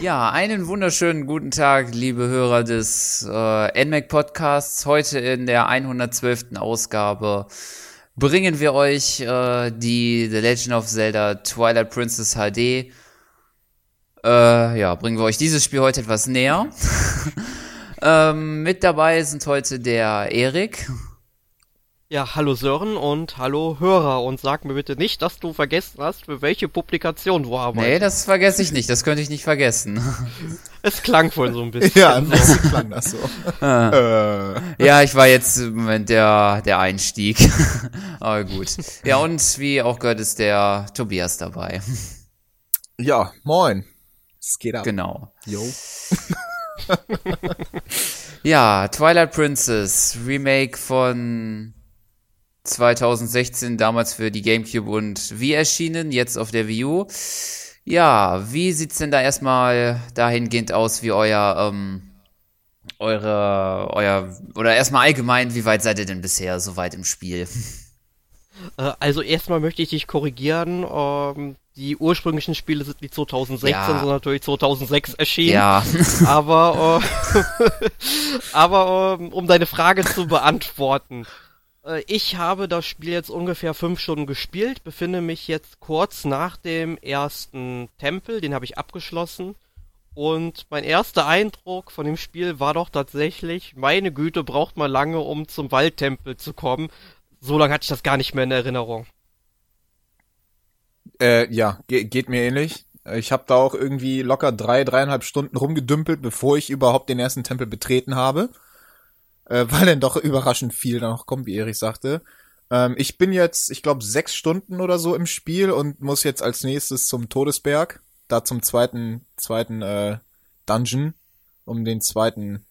Ja, einen wunderschönen guten Tag, liebe Hörer des äh, NMAC Podcasts. Heute in der 112. Ausgabe bringen wir euch äh, die The Legend of Zelda Twilight Princess HD. Äh, ja, bringen wir euch dieses Spiel heute etwas näher. ähm, mit dabei sind heute der Erik. Ja, hallo Sören und hallo Hörer und sag mir bitte nicht, dass du vergessen hast, für welche Publikation du arbeitest. Nee, das vergesse ich nicht, das könnte ich nicht vergessen. Es klang wohl so ein bisschen. ja, ein bisschen klang das so. äh. Ja, ich war jetzt im Moment der, der Einstieg. Aber gut. Ja, und wie auch gehört, ist der Tobias dabei. Ja, moin. Es geht ab. Genau. Jo. ja, Twilight Princess, Remake von 2016 damals für die GameCube und Wii erschienen, jetzt auf der Wii U. Ja, wie sieht's denn da erstmal dahingehend aus, wie euer, ähm, eure, euer, oder erstmal allgemein, wie weit seid ihr denn bisher so weit im Spiel? Äh, also erstmal möchte ich dich korrigieren, ähm, die ursprünglichen Spiele sind nicht 2016, ja. sondern natürlich 2006 erschienen. Ja. aber, äh, aber äh, um deine Frage zu beantworten, ich habe das Spiel jetzt ungefähr fünf Stunden gespielt, befinde mich jetzt kurz nach dem ersten Tempel, den habe ich abgeschlossen. Und mein erster Eindruck von dem Spiel war doch tatsächlich, meine Güte, braucht man lange, um zum Waldtempel zu kommen. So lange hatte ich das gar nicht mehr in Erinnerung. Äh, ja, ge geht mir ähnlich. Ich habe da auch irgendwie locker drei, dreieinhalb Stunden rumgedümpelt, bevor ich überhaupt den ersten Tempel betreten habe äh, weil dann doch überraschend viel noch kommt, wie Erich sagte. Ähm, ich bin jetzt, ich glaube, sechs Stunden oder so im Spiel und muss jetzt als nächstes zum Todesberg, da zum zweiten, zweiten äh, Dungeon, um den zweiten,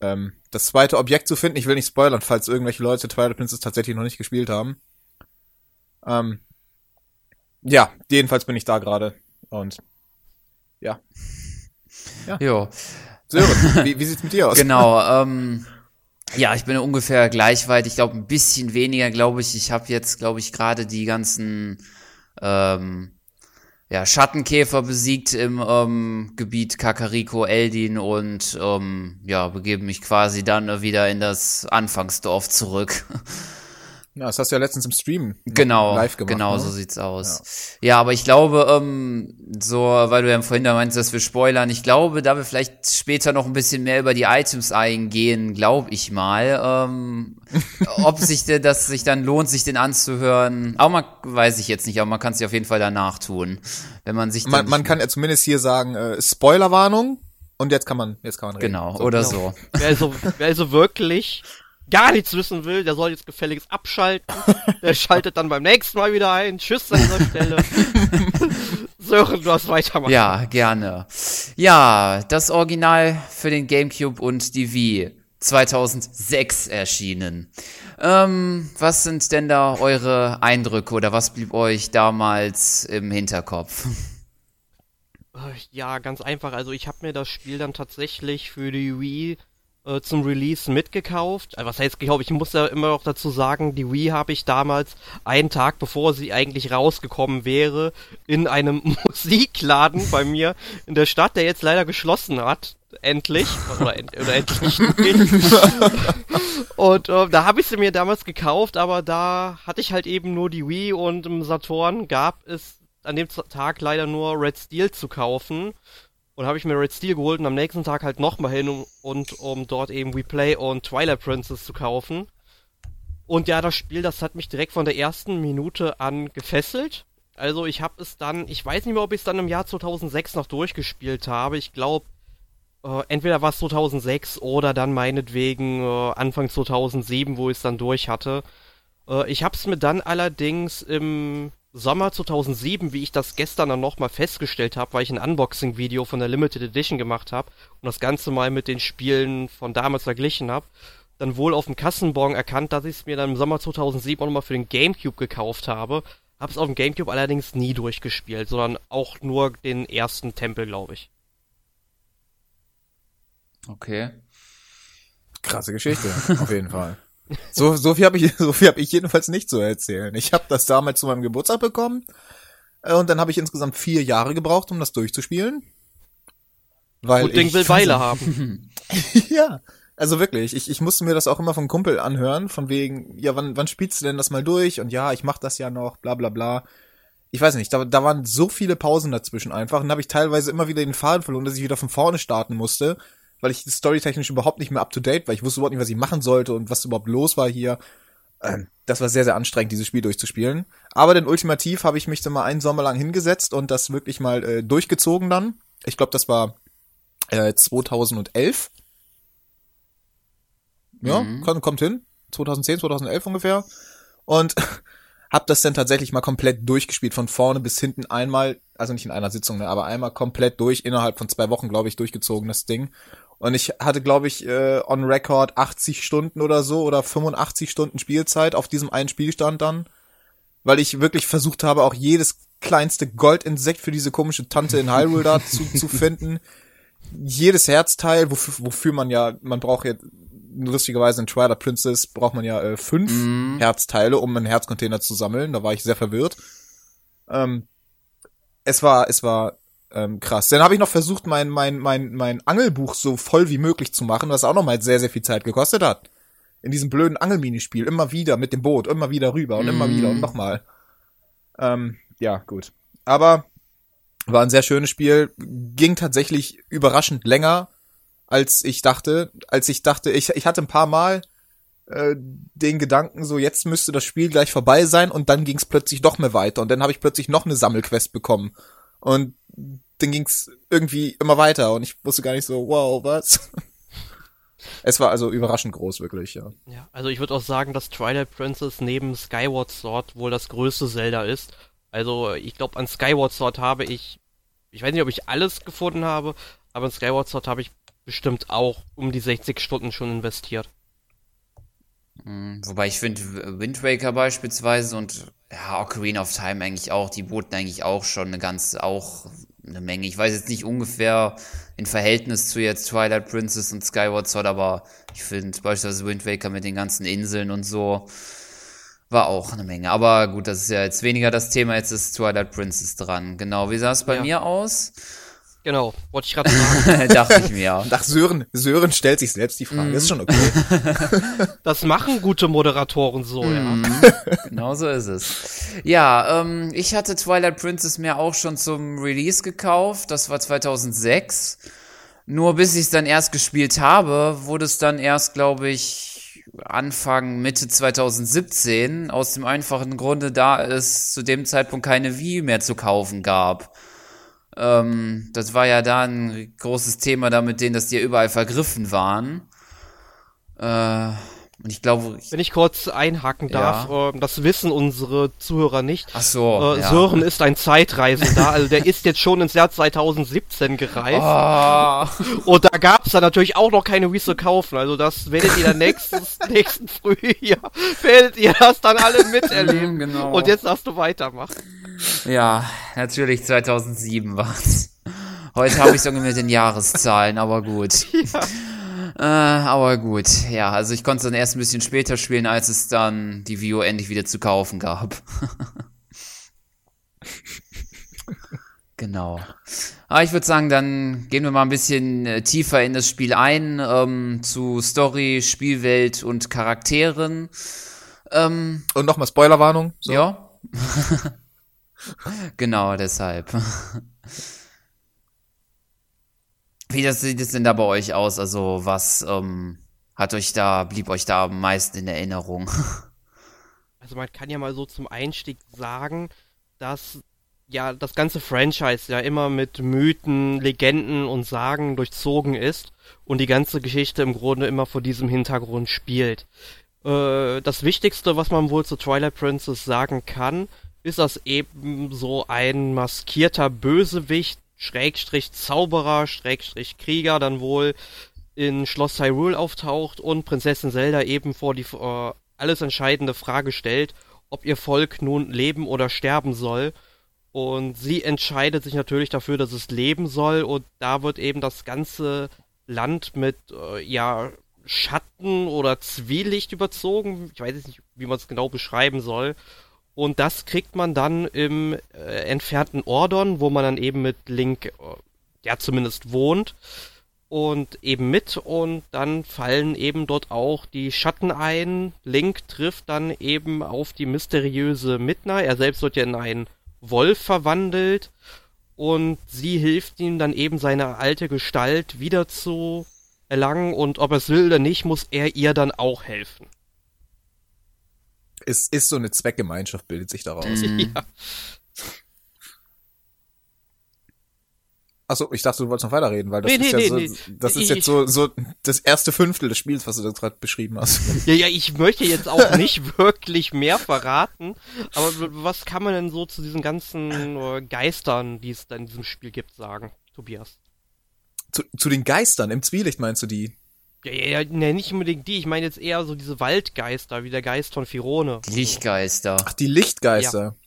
ähm, das zweite Objekt zu finden. Ich will nicht spoilern, falls irgendwelche Leute Twilight Princess tatsächlich noch nicht gespielt haben. Ähm, ja, jedenfalls bin ich da gerade und ja. Ja. Jo. Sören, wie, wie sieht's mit dir aus? Genau, ähm, ja, ich bin ungefähr gleich weit. Ich glaube, ein bisschen weniger, glaube ich. Ich habe jetzt, glaube ich, gerade die ganzen ähm, ja, Schattenkäfer besiegt im ähm, Gebiet Kakariko, Eldin und ähm, ja, begebe mich quasi dann wieder in das Anfangsdorf zurück. Ja, das hast du ja letztens im Stream genau, live gemacht. Genau, ne? so sieht's aus. Ja. ja, aber ich glaube, ähm, so, weil du ja vorhin da meinst, dass wir spoilern, ich glaube, da wir vielleicht später noch ein bisschen mehr über die Items eingehen, glaube ich mal, ähm, ob sich das sich dann lohnt, sich den anzuhören. Auch mal weiß ich jetzt nicht, aber man kann es ja auf jeden Fall danach tun, wenn man sich. Man, man kann ja zumindest hier sagen, äh, Spoilerwarnung. Und jetzt kann man, jetzt kann man reden. Genau, so, oder genau. so. Wer also, wer also wirklich gar nichts wissen will, der soll jetzt gefälligst abschalten. der schaltet dann beim nächsten Mal wieder ein. Tschüss an dieser Stelle. Sören, du hast weitermachen. Ja, gerne. Ja, das Original für den GameCube und die Wii 2006 erschienen. Ähm, was sind denn da eure Eindrücke oder was blieb euch damals im Hinterkopf? Äh, ja, ganz einfach. Also ich habe mir das Spiel dann tatsächlich für die Wii äh, zum Release mitgekauft. Also was heißt gekauft? Ich muss ja immer noch dazu sagen, die Wii habe ich damals einen Tag bevor sie eigentlich rausgekommen wäre in einem Musikladen bei mir in der Stadt, der jetzt leider geschlossen hat. Endlich. Oder, end, oder endlich nicht. und äh, da habe ich sie mir damals gekauft, aber da hatte ich halt eben nur die Wii und im Saturn gab es an dem Tag leider nur Red Steel zu kaufen. Und habe ich mir Red Steel geholt und am nächsten Tag halt nochmal hin um, und um dort eben WePlay und Twilight Princess zu kaufen. Und ja, das Spiel, das hat mich direkt von der ersten Minute an gefesselt. Also ich habe es dann, ich weiß nicht mehr, ob ich es dann im Jahr 2006 noch durchgespielt habe. Ich glaube, äh, entweder war es 2006 oder dann meinetwegen äh, Anfang 2007, wo ich es dann durch hatte. Äh, ich habe es mir dann allerdings im Sommer 2007, wie ich das gestern dann nochmal festgestellt habe, weil ich ein Unboxing-Video von der Limited Edition gemacht habe und das Ganze mal mit den Spielen von damals verglichen habe, dann wohl auf dem Kassenbon erkannt, dass ich es mir dann im Sommer 2007 auch nochmal für den Gamecube gekauft habe. Habe es auf dem Gamecube allerdings nie durchgespielt, sondern auch nur den ersten Tempel, glaube ich. Okay. Krasse Geschichte, auf jeden Fall. So, so viel habe ich, so viel habe ich jedenfalls nicht zu erzählen. Ich habe das damals zu meinem Geburtstag bekommen äh, und dann habe ich insgesamt vier Jahre gebraucht, um das durchzuspielen. Weil Gut Ding will Weile haben. ja, also wirklich, ich, ich musste mir das auch immer vom Kumpel anhören, von wegen, ja, wann, wann spielst du denn das mal durch? Und ja, ich mach das ja noch, bla bla bla. Ich weiß nicht, da, da waren so viele Pausen dazwischen einfach und habe ich teilweise immer wieder den Faden verloren, dass ich wieder von vorne starten musste, weil ich storytechnisch überhaupt nicht mehr up to date war. Ich wusste überhaupt nicht, was ich machen sollte und was überhaupt los war hier. Ähm, das war sehr, sehr anstrengend, dieses Spiel durchzuspielen. Aber dann ultimativ habe ich mich dann mal einen Sommer lang hingesetzt und das wirklich mal äh, durchgezogen dann. Ich glaube, das war äh, 2011. Ja, Mhm. kommt, kommt hin. 2010, 2011 ungefähr. Und hab das dann tatsächlich mal komplett durchgespielt, von vorne bis hinten einmal, also nicht in einer Sitzung, ne, aber einmal komplett durch, innerhalb von zwei Wochen, glaube ich, durchgezogen, das Ding. Und ich hatte, glaube ich, äh, on record 80 Stunden oder so oder 85 Stunden Spielzeit auf diesem einen Spielstand dann, weil ich wirklich versucht habe, auch jedes kleinste Goldinsekt für diese komische Tante in Hyrule da zu, zu finden. Jedes Herzteil, wofür, wofür man ja, man braucht jetzt lustigerweise in Twilight Princess braucht man ja äh, fünf Mhm. Herzteile, um einen Herzcontainer zu sammeln. Da war ich sehr verwirrt. Ähm, es war, es war ähm, krass. Dann habe ich noch versucht, mein, mein, mein, mein Angelbuch so voll wie möglich zu machen, was auch noch mal sehr, sehr viel Zeit gekostet hat. In diesem blöden Angelminispiel. Immer wieder mit dem Boot, immer wieder rüber und immer Mhm. wieder und nochmal. Ähm, ja, gut. Aber war ein sehr schönes Spiel. Ging tatsächlich überraschend länger, als ich dachte. Als ich dachte, ich, ich hatte ein paar Mal äh, den Gedanken, so jetzt müsste das Spiel gleich vorbei sein und dann ging es plötzlich doch mehr weiter und dann habe ich plötzlich noch eine Sammelquest bekommen und dann ging es irgendwie immer weiter und ich wusste gar nicht so, wow, was? Es war also überraschend groß, wirklich, ja. Ja, also ich würde auch sagen, dass Twilight Princess neben Skyward Sword wohl das größte Zelda ist. Also ich glaube, an Skyward Sword habe ich, ich weiß nicht, ob ich alles gefunden habe, aber an Skyward Sword habe ich bestimmt auch um die 60 Stunden schon investiert. Mhm, Wobei ich finde, Wind Waker beispielsweise und ja, Ocarina of Time eigentlich auch, die boten eigentlich auch schon eine ganze, auch eine Menge. Ich weiß jetzt nicht ungefähr in Verhältnis zu jetzt Twilight Princess und Skyward Sword, aber ich finde beispielsweise Wind Waker mit den ganzen Inseln und so war auch eine Menge. Aber gut, das ist ja jetzt weniger das Thema, jetzt ist Twilight Princess dran. Genau, wie sah es bei Ja. mir aus? Genau, wollte ich gerade sagen. Dachte ich mir. Ach, Sören, Sören stellt sich selbst die Frage, ist schon okay. Das machen gute Moderatoren so, ja. Mhm, genau so ist es. Ja, ähm, ich hatte Twilight Princess mir auch schon zum Release gekauft. Das war 2006. Nur bis ich es dann erst gespielt habe, wurde es dann erst, glaube ich, Anfang, Mitte 2017. Aus dem einfachen Grunde, da es zu dem Zeitpunkt keine Wii mehr zu kaufen gab. Ähm, das war ja da ein großes Thema da mit denen, dass die ja überall vergriffen waren. Äh, und ich glaube, ich, Wenn ich kurz einhaken darf, ähm, das wissen unsere Zuhörer nicht. ach so. Äh, ja. Sören ist ein Zeitreisender, also der ist jetzt schon ins Jahr 2017 gereist. Ah, Und da gab's dann natürlich auch noch keine Wii zu kaufen. Also das werdet ihr dann nächstes, nächsten Frühjahr, werdet ihr das dann alle miterleben. genau. Und jetzt darfst du weitermachen. Ja, natürlich 2007 war's. Heute habe ich sogar mit den Jahreszahlen, aber gut. Äh, aber gut, ja, also ich konnte es dann erst ein bisschen später spielen, als es dann die Vio endlich wieder zu kaufen gab. genau. Aber ich würde sagen, dann gehen wir mal ein bisschen äh, tiefer in das Spiel ein, ähm, zu Story, Spielwelt und Charakteren. Ähm, Und nochmal Spoilerwarnung. So. ja. genau, deshalb. Wie das sieht es denn da bei euch aus? Also, was ähm, hat euch da, blieb euch da am meisten in Erinnerung? Also man kann ja mal so zum Einstieg sagen, dass ja das ganze Franchise ja immer mit Mythen, Legenden und Sagen durchzogen ist und die ganze Geschichte im Grunde immer vor diesem Hintergrund spielt. Äh, das Wichtigste, was man wohl zu Twilight Princess sagen kann, ist, dass eben so ein maskierter Bösewicht, Schrägstrich Zauberer, Schrägstrich Krieger dann wohl in Schloss Hyrule auftaucht und Prinzessin Zelda eben vor die äh, alles entscheidende Frage stellt, ob ihr Volk nun leben oder sterben soll. Und sie entscheidet sich natürlich dafür, dass es leben soll. Und da wird eben das ganze Land mit, äh, ja, Schatten oder Zwielicht überzogen. Ich weiß jetzt nicht, wie man es genau beschreiben soll. Und das kriegt man dann im äh, entfernten Ordon, wo man dann eben mit Link äh, ja zumindest wohnt und eben mit und dann fallen eben dort auch die Schatten ein. Link trifft dann eben auf die mysteriöse Midna. Er selbst wird ja in einen Wolf verwandelt und sie hilft ihm dann eben seine alte Gestalt wieder zu erlangen und ob er es will oder nicht, muss er ihr dann auch helfen. Es ist so eine Zweckgemeinschaft, bildet sich daraus. Mhm. Ja. Achso, ich dachte, du wolltest noch weiterreden, weil das Nee, ist nee, ja so, nee, nee. das ist Ich- jetzt so, so das erste Fünftel des Spiels, was du da gerade beschrieben hast. Ja, ja, ich möchte jetzt auch nicht wirklich mehr verraten, aber was kann man denn so zu diesen ganzen äh, Geistern, die es da in diesem Spiel gibt, sagen, Tobias? zu, zu den Geistern im Zwielicht meinst du die? Ja, ja, ja, ne, nicht unbedingt die, ich meine jetzt eher so diese Waldgeister, wie der Geist von Firone. Die Lichtgeister. Ach, die Lichtgeister.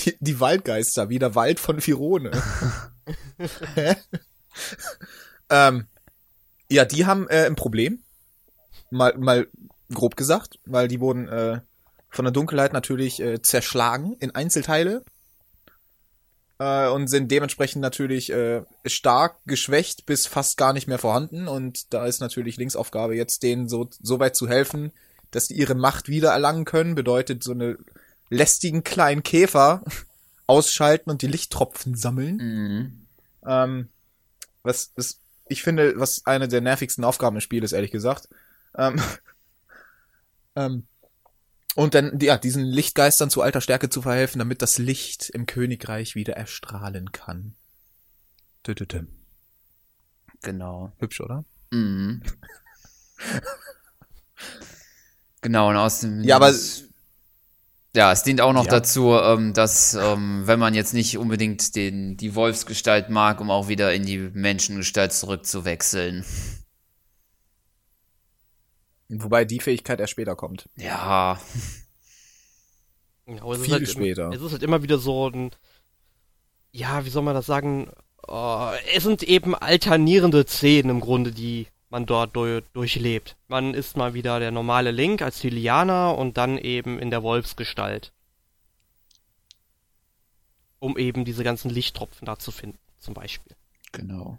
Die, die Waldgeister, wie der Wald von Firone. Hä? ähm, ja, die haben äh, ein Problem. Mal, mal grob gesagt, weil die wurden äh, von der Dunkelheit natürlich äh, zerschlagen in Einzelteile äh, und sind dementsprechend natürlich äh, stark geschwächt bis fast gar nicht mehr vorhanden. Und da ist natürlich Linksaufgabe jetzt denen so, so weit zu helfen, dass die ihre Macht wieder erlangen können. Bedeutet so eine lästigen kleinen Käfer ausschalten und die Lichttropfen sammeln. Mhm. Ähm, was, was ich finde, was eine der nervigsten Aufgaben im Spiel ist, ehrlich gesagt. Ähm, ähm, und dann, ja, diesen Lichtgeistern zu alter Stärke zu verhelfen, damit das Licht im Königreich wieder erstrahlen kann. Tü, tü, tü. Genau. Hübsch, oder? Mhm. genau, und aus dem. Ja, aber- Ja, es dient auch noch Ja. dazu, ähm, dass, ähm, wenn man jetzt nicht unbedingt den, die Wolfsgestalt mag, um auch wieder in die Menschengestalt zurückzuwechseln. Wobei die Fähigkeit erst später kommt. Ja, Genau, es Viel ist halt, später. Es ist halt immer wieder so ein, ja, wie soll man das sagen, äh, es sind eben alternierende Szenen im Grunde, die man dort du durchlebt. Man ist mal wieder der normale Link als Liliana und dann eben in der Wolfsgestalt. Um eben diese ganzen Lichttropfen da zu finden, zum Beispiel. genau.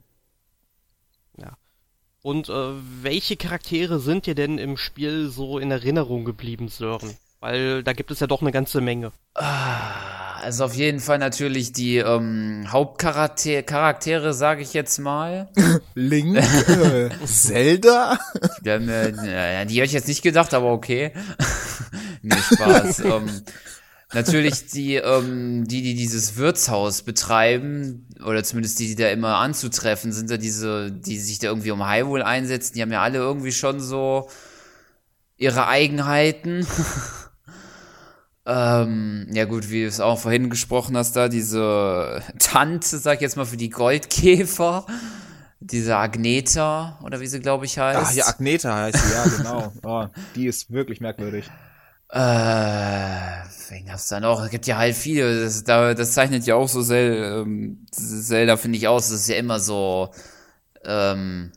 Und äh, welche Charaktere sind dir denn im Spiel so in Erinnerung geblieben, Sören? Weil da gibt es ja doch eine ganze Menge. Ah, Also auf jeden Fall natürlich die ähm, Hauptcharaktere, Charaktere, sage ich jetzt mal. Link, äh, Zelda? Die, haben, äh, ja, die hätte ich jetzt nicht gedacht, aber okay. nee, Spaß. ähm, natürlich die, ähm, die, die dieses Wirtshaus betreiben, oder zumindest die, die da immer anzutreffen sind, da diese, die sich da irgendwie um Hyrule einsetzen, die haben ja alle irgendwie schon so ihre Eigenheiten. ähm, ja gut, wie du es auch vorhin gesprochen hast, da diese Tante, sag ich jetzt mal, für die Goldkäfer. Diese Agneta, oder wie sie, glaube ich, heißt. Ach ja, Agneta heißt sie, ja, genau. Oh, die ist wirklich merkwürdig. Äh, wen gab's da noch? Es gibt ja halt viele. Das, da, das zeichnet ja auch so Zel, ähm, Zelda, finde ich, aus. Das ist ja immer so ähm,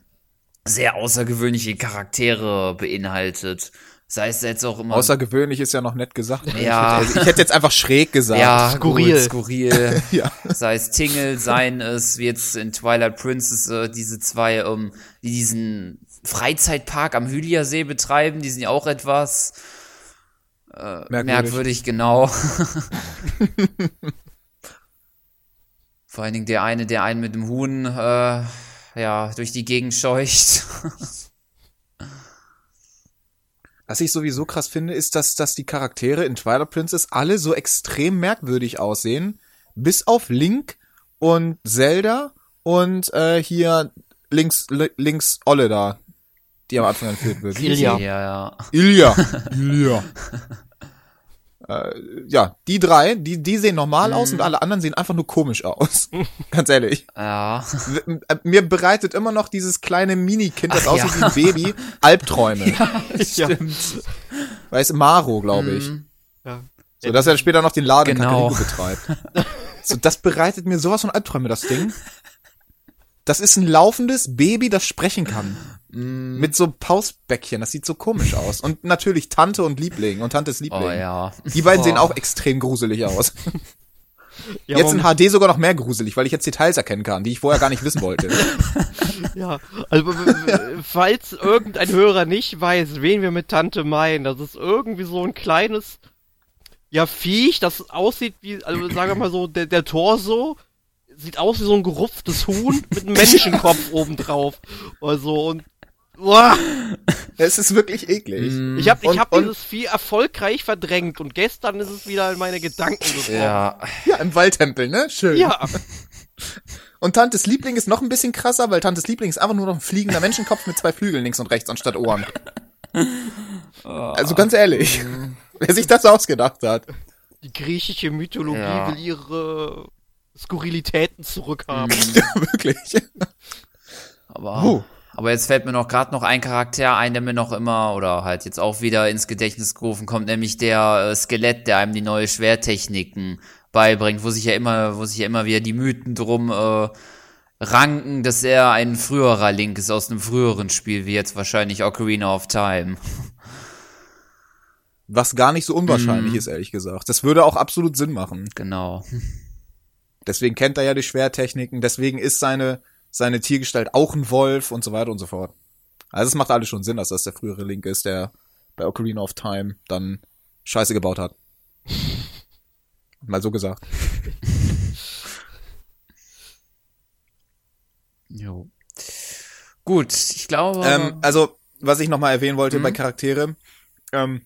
sehr außergewöhnliche Charaktere beinhaltet. Sei es jetzt auch immer. Außergewöhnlich ist ja noch nett gesagt. ne? Ja. Ich, hätte, ich hätte jetzt einfach schräg gesagt. ja, skurril. Gut, skurril. Ja. Sei es Tingle, seien es, wie jetzt in Twilight Princess, äh, diese zwei, ähm, die diesen Freizeitpark am Hylia-See betreiben, die sind ja auch etwas äh, Merkwürdig. merkwürdig, genau. Vor allen Dingen der eine, der einen mit dem Huhn, äh, ja, durch die Gegend scheucht. Was ich sowieso krass finde, ist, dass, dass die Charaktere in Twilight Princess alle so extrem merkwürdig aussehen. Bis auf Link und Zelda und äh, hier links, li- links Olle da, die am Anfang entführt wird. Wie hieß Ilya. ja, ja. sie? Ilya. Ilya. Äh, ja, die drei, die, die sehen normal aus und alle anderen sehen einfach nur komisch aus. Ganz ehrlich. Ja. Äh, Mir bereitet immer noch dieses kleine Mini-Kind, das Ach, aussieht ja. wie ein Baby, Albträume. Stimmt. Weiß Maro, glaube ich. Mhm. Ja. So, dass er später noch den Laden in Genau. Kakariko betreibt. So, das bereitet mir sowas von Albträume, das Ding. Das ist ein laufendes Baby, das sprechen kann. Mm. Mit so Pausbäckchen, das sieht so komisch aus. Und natürlich Tante und Liebling und Tantes Liebling. Oh ja. Die beiden sehen Oh. auch extrem gruselig aus. Ja, Jetzt in HD sogar noch mehr gruselig, weil ich jetzt Details erkennen kann, die ich vorher gar nicht wissen wollte. Ja, also falls irgendein Hörer nicht weiß, wen wir mit Tante meinen, das ist irgendwie so ein kleines, ja, Viech, das aussieht wie, also sagen wir mal so, der, der Torso sieht aus wie so ein gerupftes Huhn mit einem Menschenkopf obendrauf. Also und Uah, es ist wirklich eklig. ich habe ich Und- hab und- dieses Vieh erfolgreich verdrängt und gestern ist es wieder in meine Gedanken gekommen. Ja, Ja, im Waldtempel, ne? Schön. Ja, Und Tantes Liebling ist noch ein bisschen krasser, weil Tantes Liebling ist einfach nur noch ein fliegender Menschenkopf mit zwei Flügeln links und rechts anstatt Ohren. Also ganz ehrlich, wer sich das ausgedacht hat. die griechische Mythologie Ja. will ihre Skurrilitäten zurückhaben. Ja, wirklich. aber, Oh. aber jetzt fällt mir noch gerade noch ein Charakter ein, der mir noch immer oder halt jetzt auch wieder ins Gedächtnis gerufen kommt, nämlich der äh, Skelett, der einem die neue Schwertechniken beibringt, wo sich ja immer, wo sich ja immer wieder die Mythen drum äh, ranken, dass er ein früherer Link ist aus einem früheren Spiel, wie jetzt wahrscheinlich Ocarina of Time. Was gar nicht so unwahrscheinlich ist, ehrlich gesagt. Das würde auch absolut Sinn machen. Genau. Deswegen kennt er ja die Schwertechniken, deswegen ist seine, seine Tiergestalt auch ein Wolf und so weiter und so fort. Also es macht alles schon Sinn, dass das der frühere Link ist, der bei Ocarina of Time dann Scheiße gebaut hat. Mal so gesagt. Jo. Gut, ich glaube. Ähm, also, was ich nochmal erwähnen wollte Mhm. bei Charaktere, ähm,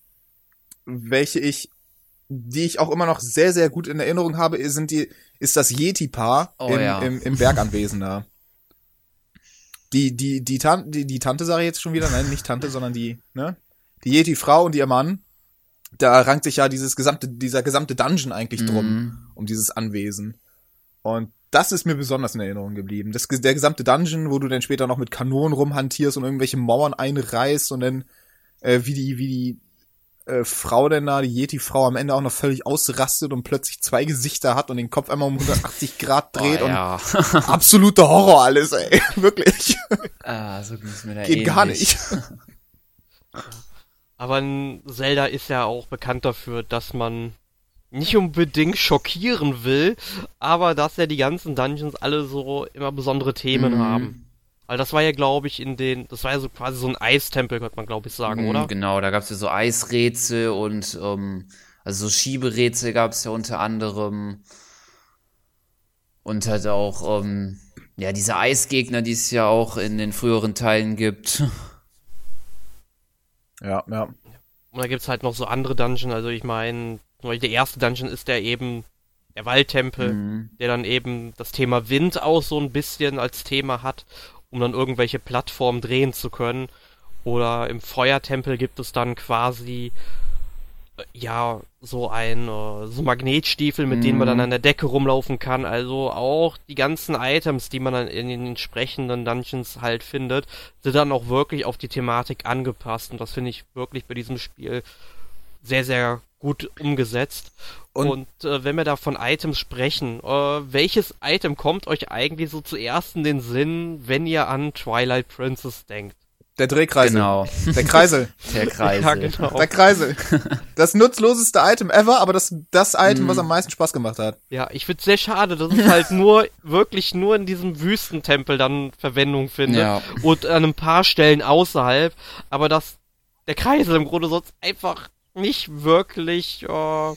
welche ich, die ich auch immer noch sehr, sehr gut in Erinnerung habe, sind die, ist das Yeti-Paar Oh im, ja. im, im Berganwesen da. Die, die, die, Tan die, die Tante sage ich jetzt schon wieder, nein, nicht Tante, sondern die, ne? Die Yeti-Frau und ihr Mann, da rankt sich ja dieses gesamte, dieser gesamte Dungeon eigentlich drum, Mhm. um dieses Anwesen. Und das ist mir besonders in Erinnerung geblieben. Das, der gesamte Dungeon, wo du dann später noch mit Kanonen rumhantierst und irgendwelche Mauern einreißt und dann, äh, wie die, wie die äh, Frau denn da, die Yeti-Frau am Ende auch noch völlig ausrastet und plötzlich zwei Gesichter hat und den Kopf einmal um 180 Grad dreht oh, und ja. absoluter Horror alles, ey. Wirklich. ah, so ging's mir da Geht gar ähnlich. nicht. Aber Zelda ist ja auch bekannt dafür, dass man nicht unbedingt schockieren will, aber dass ja die ganzen Dungeons alle so immer besondere Themen Mhm. haben. Weil das war ja, glaube ich, in den, das war ja so quasi so ein Eistempel, könnte man, glaube ich, sagen, Mhm, oder? Genau, da gab's ja so Eisrätsel und ähm, also so Schieberätsel gab's ja unter anderem. Und halt auch, ähm, ja, diese Eisgegner, die es ja auch in den früheren Teilen gibt. Ja, ja. Und da gibt's halt noch so andere Dungeons, also ich meine, der erste Dungeon ist der eben der Waldtempel, Mhm. der dann eben das Thema Wind auch so ein bisschen als Thema hat, um dann irgendwelche Plattformen drehen zu können. Oder im Feuertempel gibt es dann quasi äh, ja so ein äh, so Magnetstiefel, mit denen man dann Mhm. an der Decke rumlaufen kann. Also auch die ganzen Items, die man dann in den entsprechenden Dungeons halt findet, sind dann auch wirklich auf die Thematik angepasst. Und das finde ich wirklich bei diesem Spiel sehr, sehr gut umgesetzt. Und- Und, äh, wenn wir da von Items sprechen, äh, welches Item kommt euch eigentlich so zuerst in den Sinn, wenn ihr an Twilight Princess denkt? Der Drehkreisel. Genau, Der Kreisel. der Kreis. Ja, genau. Der Kreisel. Das nutzloseste Item ever, aber das, das Item, was am meisten Spaß gemacht hat. Ja, ich find's sehr schade, dass es halt nur, wirklich nur in diesem Wüstentempel dann Verwendung findet. Ja. Und an ein paar Stellen außerhalb. Aber dass der Kreisel im Grunde sonst einfach nicht wirklich äh,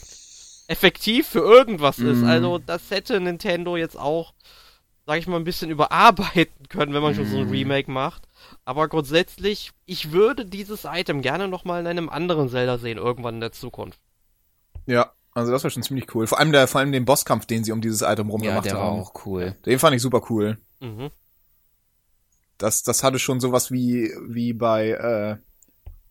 effektiv für irgendwas ist. Mhm. Also das hätte Nintendo jetzt auch, sag ich mal, ein bisschen überarbeiten können, wenn man schon so ein Mhm. Remake macht. Aber grundsätzlich, ich würde dieses Item gerne nochmal in einem anderen Zelda sehen, irgendwann in der Zukunft. Ja, also das war schon ziemlich cool. Vor allem der, vor allem den Bosskampf, den sie um dieses Item Ja, rumgemacht der war haben. auch cool. Den fand ich super cool. Mhm. Das, das hatte schon sowas wie, wie bei äh,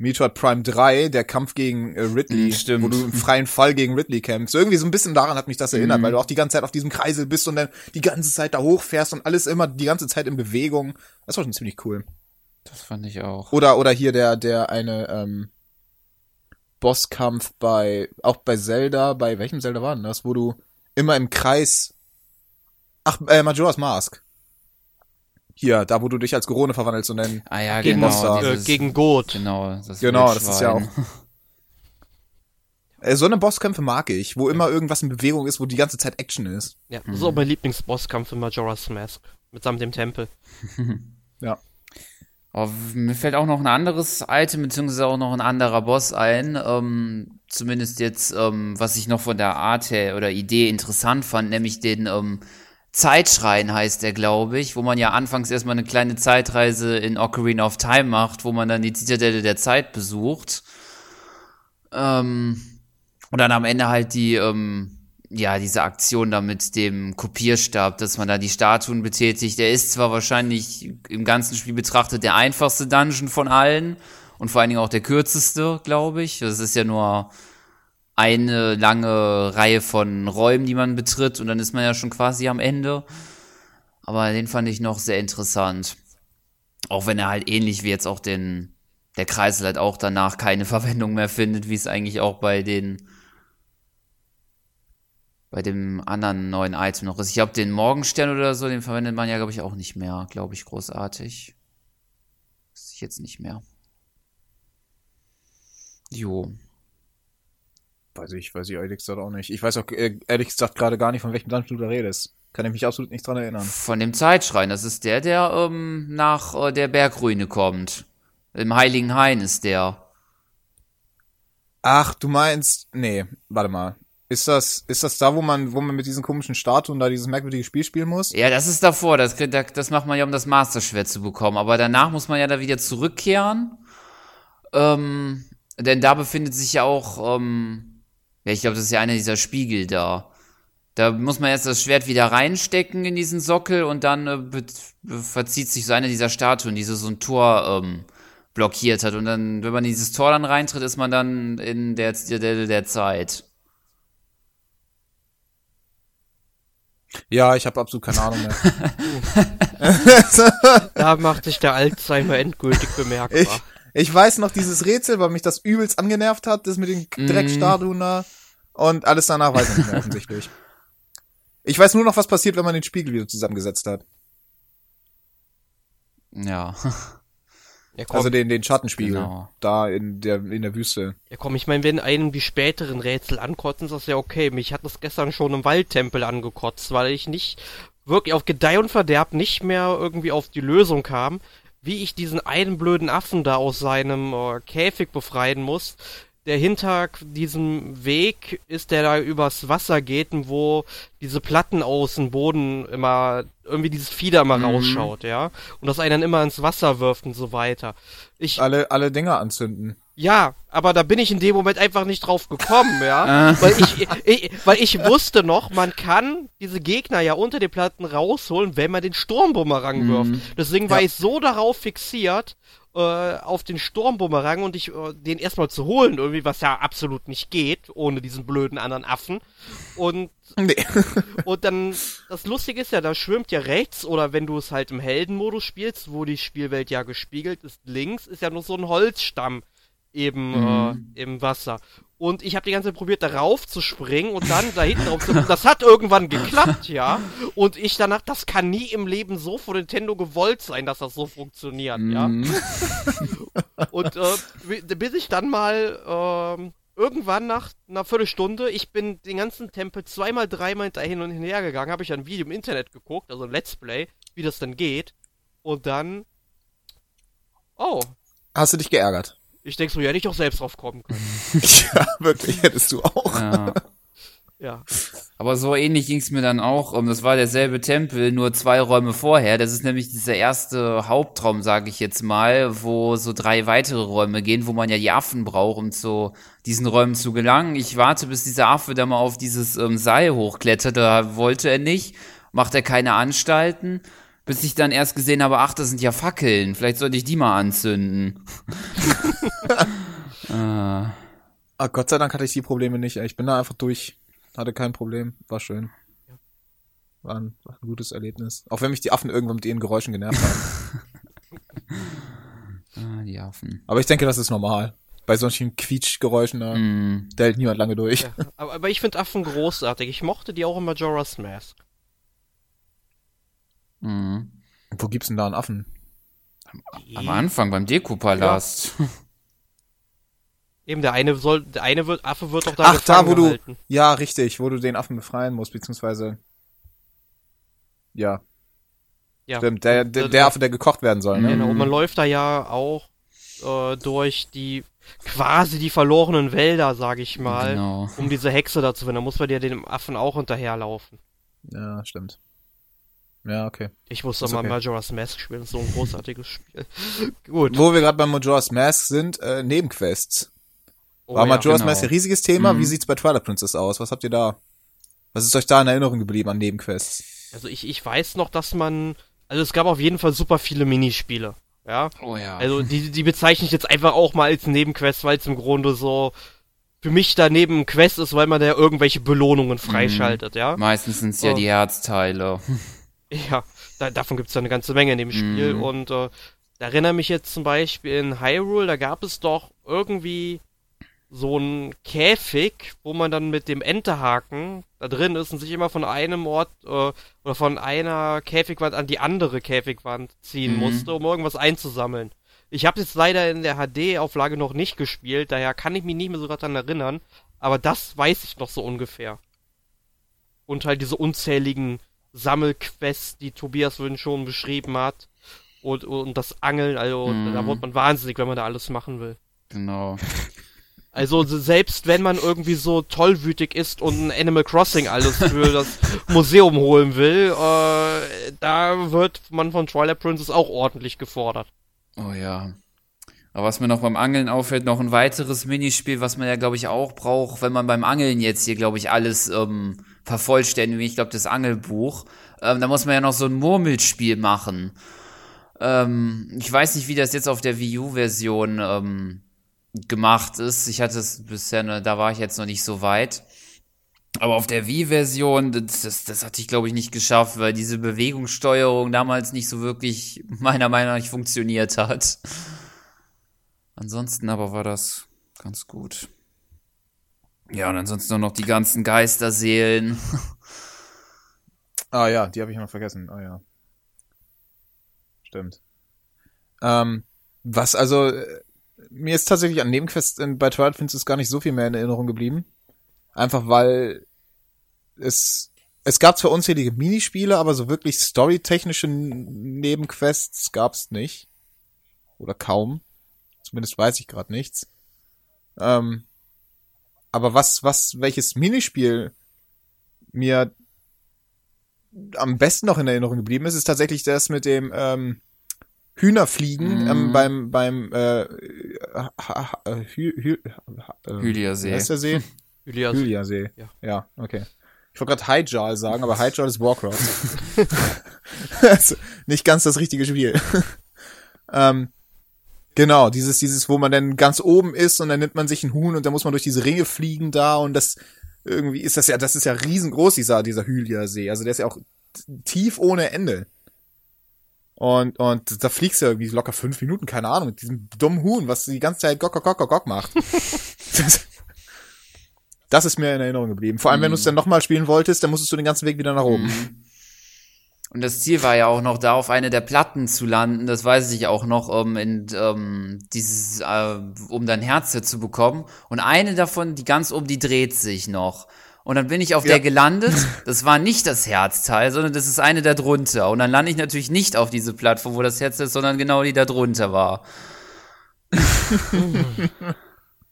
Metroid Prime 3, der Kampf gegen äh, Ridley, Mm, stimmt. wo du im freien Fall gegen Ridley kämpfst. Irgendwie so ein bisschen daran hat mich das erinnert, Mhm. weil du auch die ganze Zeit auf diesem Kreisel bist und dann die ganze Zeit da hochfährst und alles immer die ganze Zeit in Bewegung. Das war schon ziemlich cool. Das fand ich auch. Oder, oder hier der, der eine ähm, Bosskampf bei, auch bei Zelda, bei welchem Zelda war denn das, wo du immer im Kreis, ach, äh, Majora's Mask. Hier, da wo du dich als Gorone verwandelst und dann, Ah ja, Gegen genau. Monster. Äh, dieses- gegen Goat. Genau, das Genau, das ist ja Wildschwein. Äh, so eine Bosskämpfe mag ich, wo immer irgendwas in Bewegung ist, wo die ganze Zeit Action ist. Ja, das ist auch mein Lieblingsbosskampf in Majora's Mask. Mitsamt dem Tempel. Ja. Oh, mir fällt auch noch ein anderes Item, beziehungsweise auch noch ein anderer Boss ein. Ähm, zumindest jetzt, ähm, was ich noch von der Art her oder Idee interessant fand, nämlich den ähm, Zeitschrein heißt der, glaube ich, wo man ja anfangs erstmal eine kleine Zeitreise in Ocarina of Time macht, wo man dann die Zitadelle der Zeit besucht. Ähm, und dann am Ende halt die, ähm, ja, diese Aktion da mit dem Kopierstab, dass man da die Statuen betätigt. Der ist zwar wahrscheinlich im ganzen Spiel betrachtet der einfachste Dungeon von allen und vor allen Dingen auch der kürzeste, glaube ich. Das ist ja nur eine lange Reihe von Räumen, die man betritt und dann ist man ja schon quasi am Ende. Aber den fand ich noch sehr interessant. Auch wenn er halt ähnlich wie jetzt auch den, der Kreisel halt auch danach keine Verwendung mehr findet, wie es eigentlich auch bei den bei dem anderen neuen Item noch ist. Ich glaube, den Morgenstern oder so, den verwendet man ja, glaube ich, auch nicht mehr, glaube ich, großartig. Weiß ich jetzt nicht mehr. Jo. Weiß ich, weiß ich ehrlich gesagt auch nicht. Ich weiß auch äh, ehrlich gesagt gerade gar nicht, von welchem Dungeon du da redest. Kann ich mich absolut nicht dran erinnern. Von dem Zeitschrein, das ist der, der ähm, nach äh, der Bergruine kommt. Im Heiligen Hain ist der. Ach, du meinst, nee, warte mal. Ist das, ist das da, wo man, wo man mit diesen komischen Statuen da dieses merkwürdige Spiel spielen muss? Ja, das ist davor. Das, das macht man ja, um das Master-Schwert zu bekommen. Aber danach muss man ja da wieder zurückkehren. Ähm, denn da befindet sich ja auch, ähm, ja, ich glaube, das ist ja einer dieser Spiegel da. Da muss man jetzt das Schwert wieder reinstecken in diesen Sockel und dann äh, verzieht sich so eine dieser Statuen, die so, so ein Tor ähm, blockiert hat. Und dann, wenn man in dieses Tor dann reintritt, ist man dann in der, der, der Zeit. Ja, ich habe absolut keine Ahnung mehr. da macht sich der Alzheimer endgültig bemerkbar. Ich, ich weiß noch dieses Rätsel, weil mich das übelst angenervt hat, das mit den Dreckstatuen da. Und alles danach weiß ich nicht mehr offensichtlich. Ich weiß nur noch, was passiert, wenn man den Spiegel wieder zusammengesetzt hat. Ja. Ja, komm, Also den, den Schattenspiegel. Genau. Da in der, in der Wüste. ja, komm, ich meine, wenn einen die späteren Rätsel ankotzen, ist das ja okay. Mich hat das gestern schon im Waldtempel angekotzt, weil ich nicht wirklich auf Gedeih und Verderb nicht mehr irgendwie auf die Lösung kam, wie ich diesen einen blöden Affen da aus seinem äh, Käfig befreien muss, der hinter diesem Weg ist, der da übers Wasser geht und wo diese Platten aus dem Boden immer, irgendwie dieses Fieder immer Mhm. rausschaut, ja. Und das einen dann immer ins Wasser wirft und so weiter. Ich, Alle, alle Dinger anzünden. Ja, aber da bin ich in dem Moment einfach nicht drauf gekommen, ja. weil ich, ich, weil ich wusste noch, man kann diese Gegner ja unter den Platten rausholen, wenn man den Sturmbumerang wirft. Deswegen war Ja. ich so darauf fixiert, äh, auf den Sturmbumerang und ich, äh, den erstmal zu holen, irgendwie, was ja absolut nicht geht, ohne diesen blöden anderen Affen. Und Nee. und dann, das Lustige ist ja, da schwimmt ja rechts, oder wenn du es halt im Heldenmodus spielst, wo die Spielwelt ja gespiegelt ist, links ist ja nur so ein Holzstamm eben Mhm. äh, im Wasser. Und ich habe die ganze Zeit probiert, darauf zu springen und dann da hinten drauf zu Das hat irgendwann geklappt, ja. Und ich danach, das kann nie im Leben so von Nintendo gewollt sein, dass das so funktioniert, ja. Mhm. Und äh, bi- bis ich dann mal ähm, irgendwann nach einer Viertelstunde, ich bin den ganzen Tempel zweimal, dreimal hinter hin und her gegangen, habe ich ein Video im Internet geguckt, also ein Let's Play, wie das denn geht. Und dann, oh, Hast du dich geärgert? Ich denk so, ja, hätte ich auch selbst drauf kommen können. ja, wirklich, hättest du auch. Ja. Ja. Aber so ähnlich ging es mir dann auch. Um, das war derselbe Tempel, nur zwei Räume vorher. Das ist nämlich dieser erste Hauptraum, sage ich jetzt mal, wo so drei weitere Räume gehen, wo man ja die Affen braucht, um zu diesen Räumen zu gelangen. Ich warte, bis dieser Affe da mal auf dieses ähm, Seil hochklettert. Da wollte er nicht, macht er keine Anstalten. Bis ich dann erst gesehen habe, ach, das sind ja Fackeln. Vielleicht sollte ich die mal anzünden. äh, Ah, Gott sei Dank hatte ich die Probleme nicht. ey. Ich bin da einfach durch. Hatte kein Problem. War schön. War ein, war ein gutes Erlebnis. Auch wenn mich die Affen irgendwann mit ihren Geräuschen genervt haben. ah, die Affen. Aber ich denke, das ist normal. Bei solchen Quietschgeräuschen, da, Mm. da hält niemand lange durch. ja. Aber, aber ich finde Affen großartig. Ich mochte die auch in Majora's Mask. Mhm. Wo gibt's denn da einen Affen? Am Anfang beim Dekopalast. Eben, der eine soll, der eine wird, Affe wird doch da Ach, da, wo du, gehalten. ja, richtig, wo du den Affen befreien musst, beziehungsweise, ja, Ja. stimmt, der, der, der Affe, der gekocht werden soll, ne? Genau, und man Mhm. läuft da ja auch äh, durch die quasi die verlorenen Wälder, sag ich mal, Genau. um diese Hexe da zu finden. Da muss man ja dem Affen auch hinterherlaufen. Ja, stimmt. Ja, okay. Ich muss doch mal okay. Majora's Mask spielen, so ein großartiges Spiel. Gut. Wo wir gerade bei Majora's Mask sind, äh, Nebenquests. Oh, War ja. Majora's genau. Mask ein riesiges Thema? Mhm. Wie sieht's bei Twilight Princess aus? Was habt ihr da? Was ist euch da in Erinnerung geblieben an Nebenquests? Also ich, ich weiß noch, dass man, also es gab auf jeden Fall super viele Minispiele. Ja. Oh ja. Also die, die bezeichne ich jetzt einfach auch mal als Nebenquest, weil es im Grunde so für mich daneben ein Quest ist, weil man da irgendwelche Belohnungen freischaltet, ja. Meistens sind es ja Oh. die Herzteile. Ja, da, davon gibt's ja eine ganze Menge in dem Spiel. Mhm. Und äh, da erinnere mich jetzt zum Beispiel in Hyrule, da gab es doch irgendwie so ein Käfig, wo man dann mit dem Enterhaken da drin ist und sich immer von einem Ort äh, oder von einer Käfigwand an die andere Käfigwand ziehen Mhm. musste, um irgendwas einzusammeln. Ich habe jetzt leider in der HD-Auflage noch nicht gespielt, daher kann ich mich nicht mehr so daran erinnern, aber das weiß ich noch so ungefähr. Und halt diese unzähligen Sammelquests, die Tobias vorhin schon beschrieben hat. Und, und das Angeln, also Mhm. da wird man wahnsinnig, wenn man da alles machen will. Genau. Also se- selbst wenn man irgendwie so tollwütig ist und ein Animal Crossing alles für das Museum holen will, äh, da wird man von Twilight Princess auch ordentlich gefordert. Oh ja. Aber was mir noch beim Angeln auffällt, noch ein weiteres Minispiel, was man ja, glaube ich, auch braucht, wenn man beim Angeln jetzt hier, glaube ich, alles ähm, vervollständigt, ich glaube, das Angelbuch. Ähm, da muss man ja noch so ein Murmelspiel machen. Ähm, ich weiß nicht, wie das jetzt auf der Wii U-Version ähm, gemacht ist. Ich hatte es bisher, ne, da war ich jetzt noch nicht so weit. Aber auf der Wii-Version, das, das, das hatte ich, glaube ich, nicht geschafft, weil diese Bewegungssteuerung damals nicht so wirklich, meiner Meinung nach, funktioniert hat. Ansonsten aber war das ganz gut. Ja, und ansonsten noch die ganzen Geisterseelen. Ah ja, die habe ich noch vergessen. Ah ja. Stimmt. Ähm, was also, äh, mir ist tatsächlich an Nebenquests in, bei Twilight Princess gar nicht so viel mehr in Erinnerung geblieben. Einfach weil es, es gab zwar unzählige Minispiele, aber so wirklich storytechnische Nebenquests gab's nicht. Oder kaum. Zumindest weiß ich gerade nichts. Ähm, aber was, was, welches Minispiel mir am besten noch in Erinnerung geblieben ist, ist tatsächlich das mit dem ähm, Hühnerfliegen Mhm. ähm, beim beim äh, Hü, Hü, äh. Wie heißt der See? Ja. ja, okay. Ich wollte gerade Hyjal sagen, aber Hyjal ist Warcraft. also, nicht ganz das richtige Spiel. ähm, genau, dieses, dieses, wo man dann ganz oben ist und dann nimmt man sich einen Huhn und dann muss man durch diese Ringe fliegen da und das irgendwie ist das ja, das ist ja riesengroß, dieser, dieser Hylia-See. Also der ist ja auch tief ohne Ende. Und, und da fliegst du irgendwie locker fünf Minuten, keine Ahnung, mit diesem dummen Huhn, was die ganze Zeit gock, gock, gock, gock, gock macht. das, das ist mir in Erinnerung geblieben. Vor allem, wenn du es dann nochmal spielen wolltest, dann musstest du den ganzen Weg wieder nach oben. Und das Ziel war ja auch noch da, auf eine der Platten zu landen. Das weiß ich auch noch, um in ähm, dieses, äh, um dann Herze zu bekommen. Und eine davon, die ganz oben, die dreht sich noch. Und dann bin ich auf Ja. der gelandet. Das war nicht das Herzteil, sondern das ist eine da drunter. Und dann lande ich natürlich nicht auf diese Plattform, wo das Herz ist, sondern genau die da drunter war.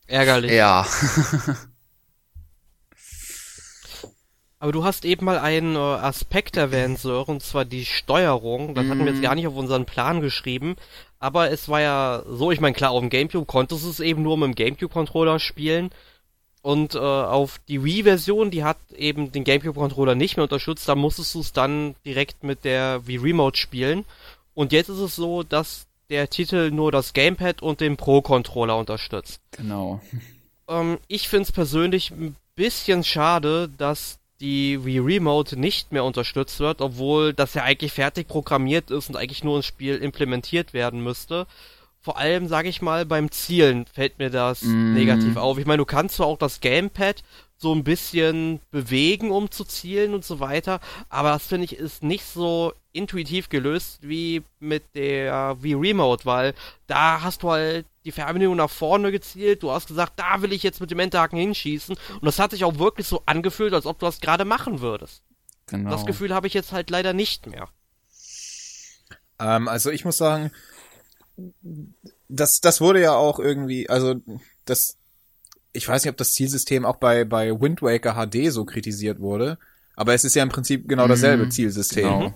ärgerlich. Ja. Aber du hast eben mal einen äh, Aspekt erwähnt, Sir, und zwar die Steuerung. Das hatten wir jetzt gar nicht auf unseren Plan geschrieben. Aber es war ja so, ich meine, klar, auf dem Gamecube konntest du es eben nur mit dem Gamecube-Controller spielen. Und äh, auf die Wii-Version, die hat eben den Gamecube-Controller nicht mehr unterstützt, da musstest du es dann direkt mit der Wii Remote spielen. Und jetzt ist es so, dass der Titel nur das Gamepad und den Pro-Controller unterstützt. Genau. Ähm, ich find's persönlich ein bisschen schade, dass die Wii Remote nicht mehr unterstützt wird, obwohl das ja eigentlich fertig programmiert ist und eigentlich nur ins Spiel implementiert werden müsste. Vor allem, sage ich mal, beim Zielen fällt mir das Mm. negativ auf. Ich meine, du kannst zwar auch das Gamepad so ein bisschen bewegen, um zu zielen und so weiter. Aber das finde ich ist nicht so intuitiv gelöst wie mit der wie Remote, weil da hast du halt die Fernbedienung nach vorne gezielt, du hast gesagt, da will ich jetzt mit dem Enterhaken hinschießen und das hat sich auch wirklich so angefühlt, als ob du das gerade machen würdest. Genau. Das Gefühl habe ich jetzt halt leider nicht mehr. Ähm, also ich muss sagen, das, das wurde ja auch irgendwie, also das, ich weiß nicht, ob das Zielsystem auch bei, bei Wind Waker HD so kritisiert wurde, aber es ist ja im Prinzip genau dasselbe mhm, Zielsystem. Genau.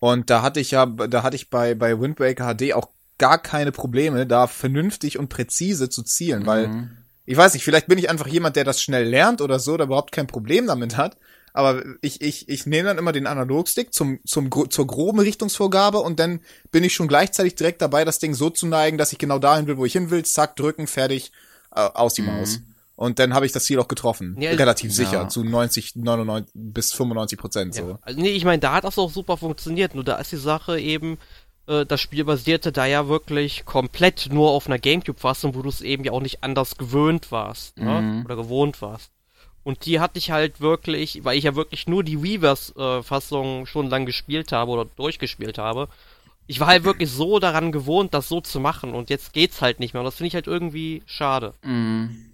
Und da hatte ich ja, da hatte ich bei, bei Wind Waker HD auch gar keine Probleme, da vernünftig und präzise zu zielen, weil mhm. ich weiß nicht, vielleicht bin ich einfach jemand, der das schnell lernt oder so, der überhaupt kein Problem damit hat. Aber ich, ich, ich nehme dann immer den Analogstick zum, zum, zur groben Richtungsvorgabe und dann bin ich schon gleichzeitig direkt dabei, das Ding so zu neigen, dass ich genau dahin will, wo ich hin will, zack, drücken, fertig, aus die mhm. Maus. Und dann habe ich das Ziel auch getroffen. Ja, Relativ ja. sicher. Zu 90, 99 bis 95 Prozent so. Ja. Also, nee, ich meine, da hat das auch super funktioniert. Nur da ist die Sache eben, äh, das Spiel basierte da ja wirklich komplett nur auf einer Gamecube-Fassung, wo du es eben ja auch nicht anders gewöhnt warst. Ne? Mhm. Oder gewohnt warst. Und die hatte ich halt wirklich, weil ich ja wirklich nur die Weavers-Fassung äh, schon lang gespielt habe oder durchgespielt habe. Ich war halt wirklich so daran gewohnt, das so zu machen und jetzt geht's halt nicht mehr. Und das finde ich halt irgendwie schade. Mhm.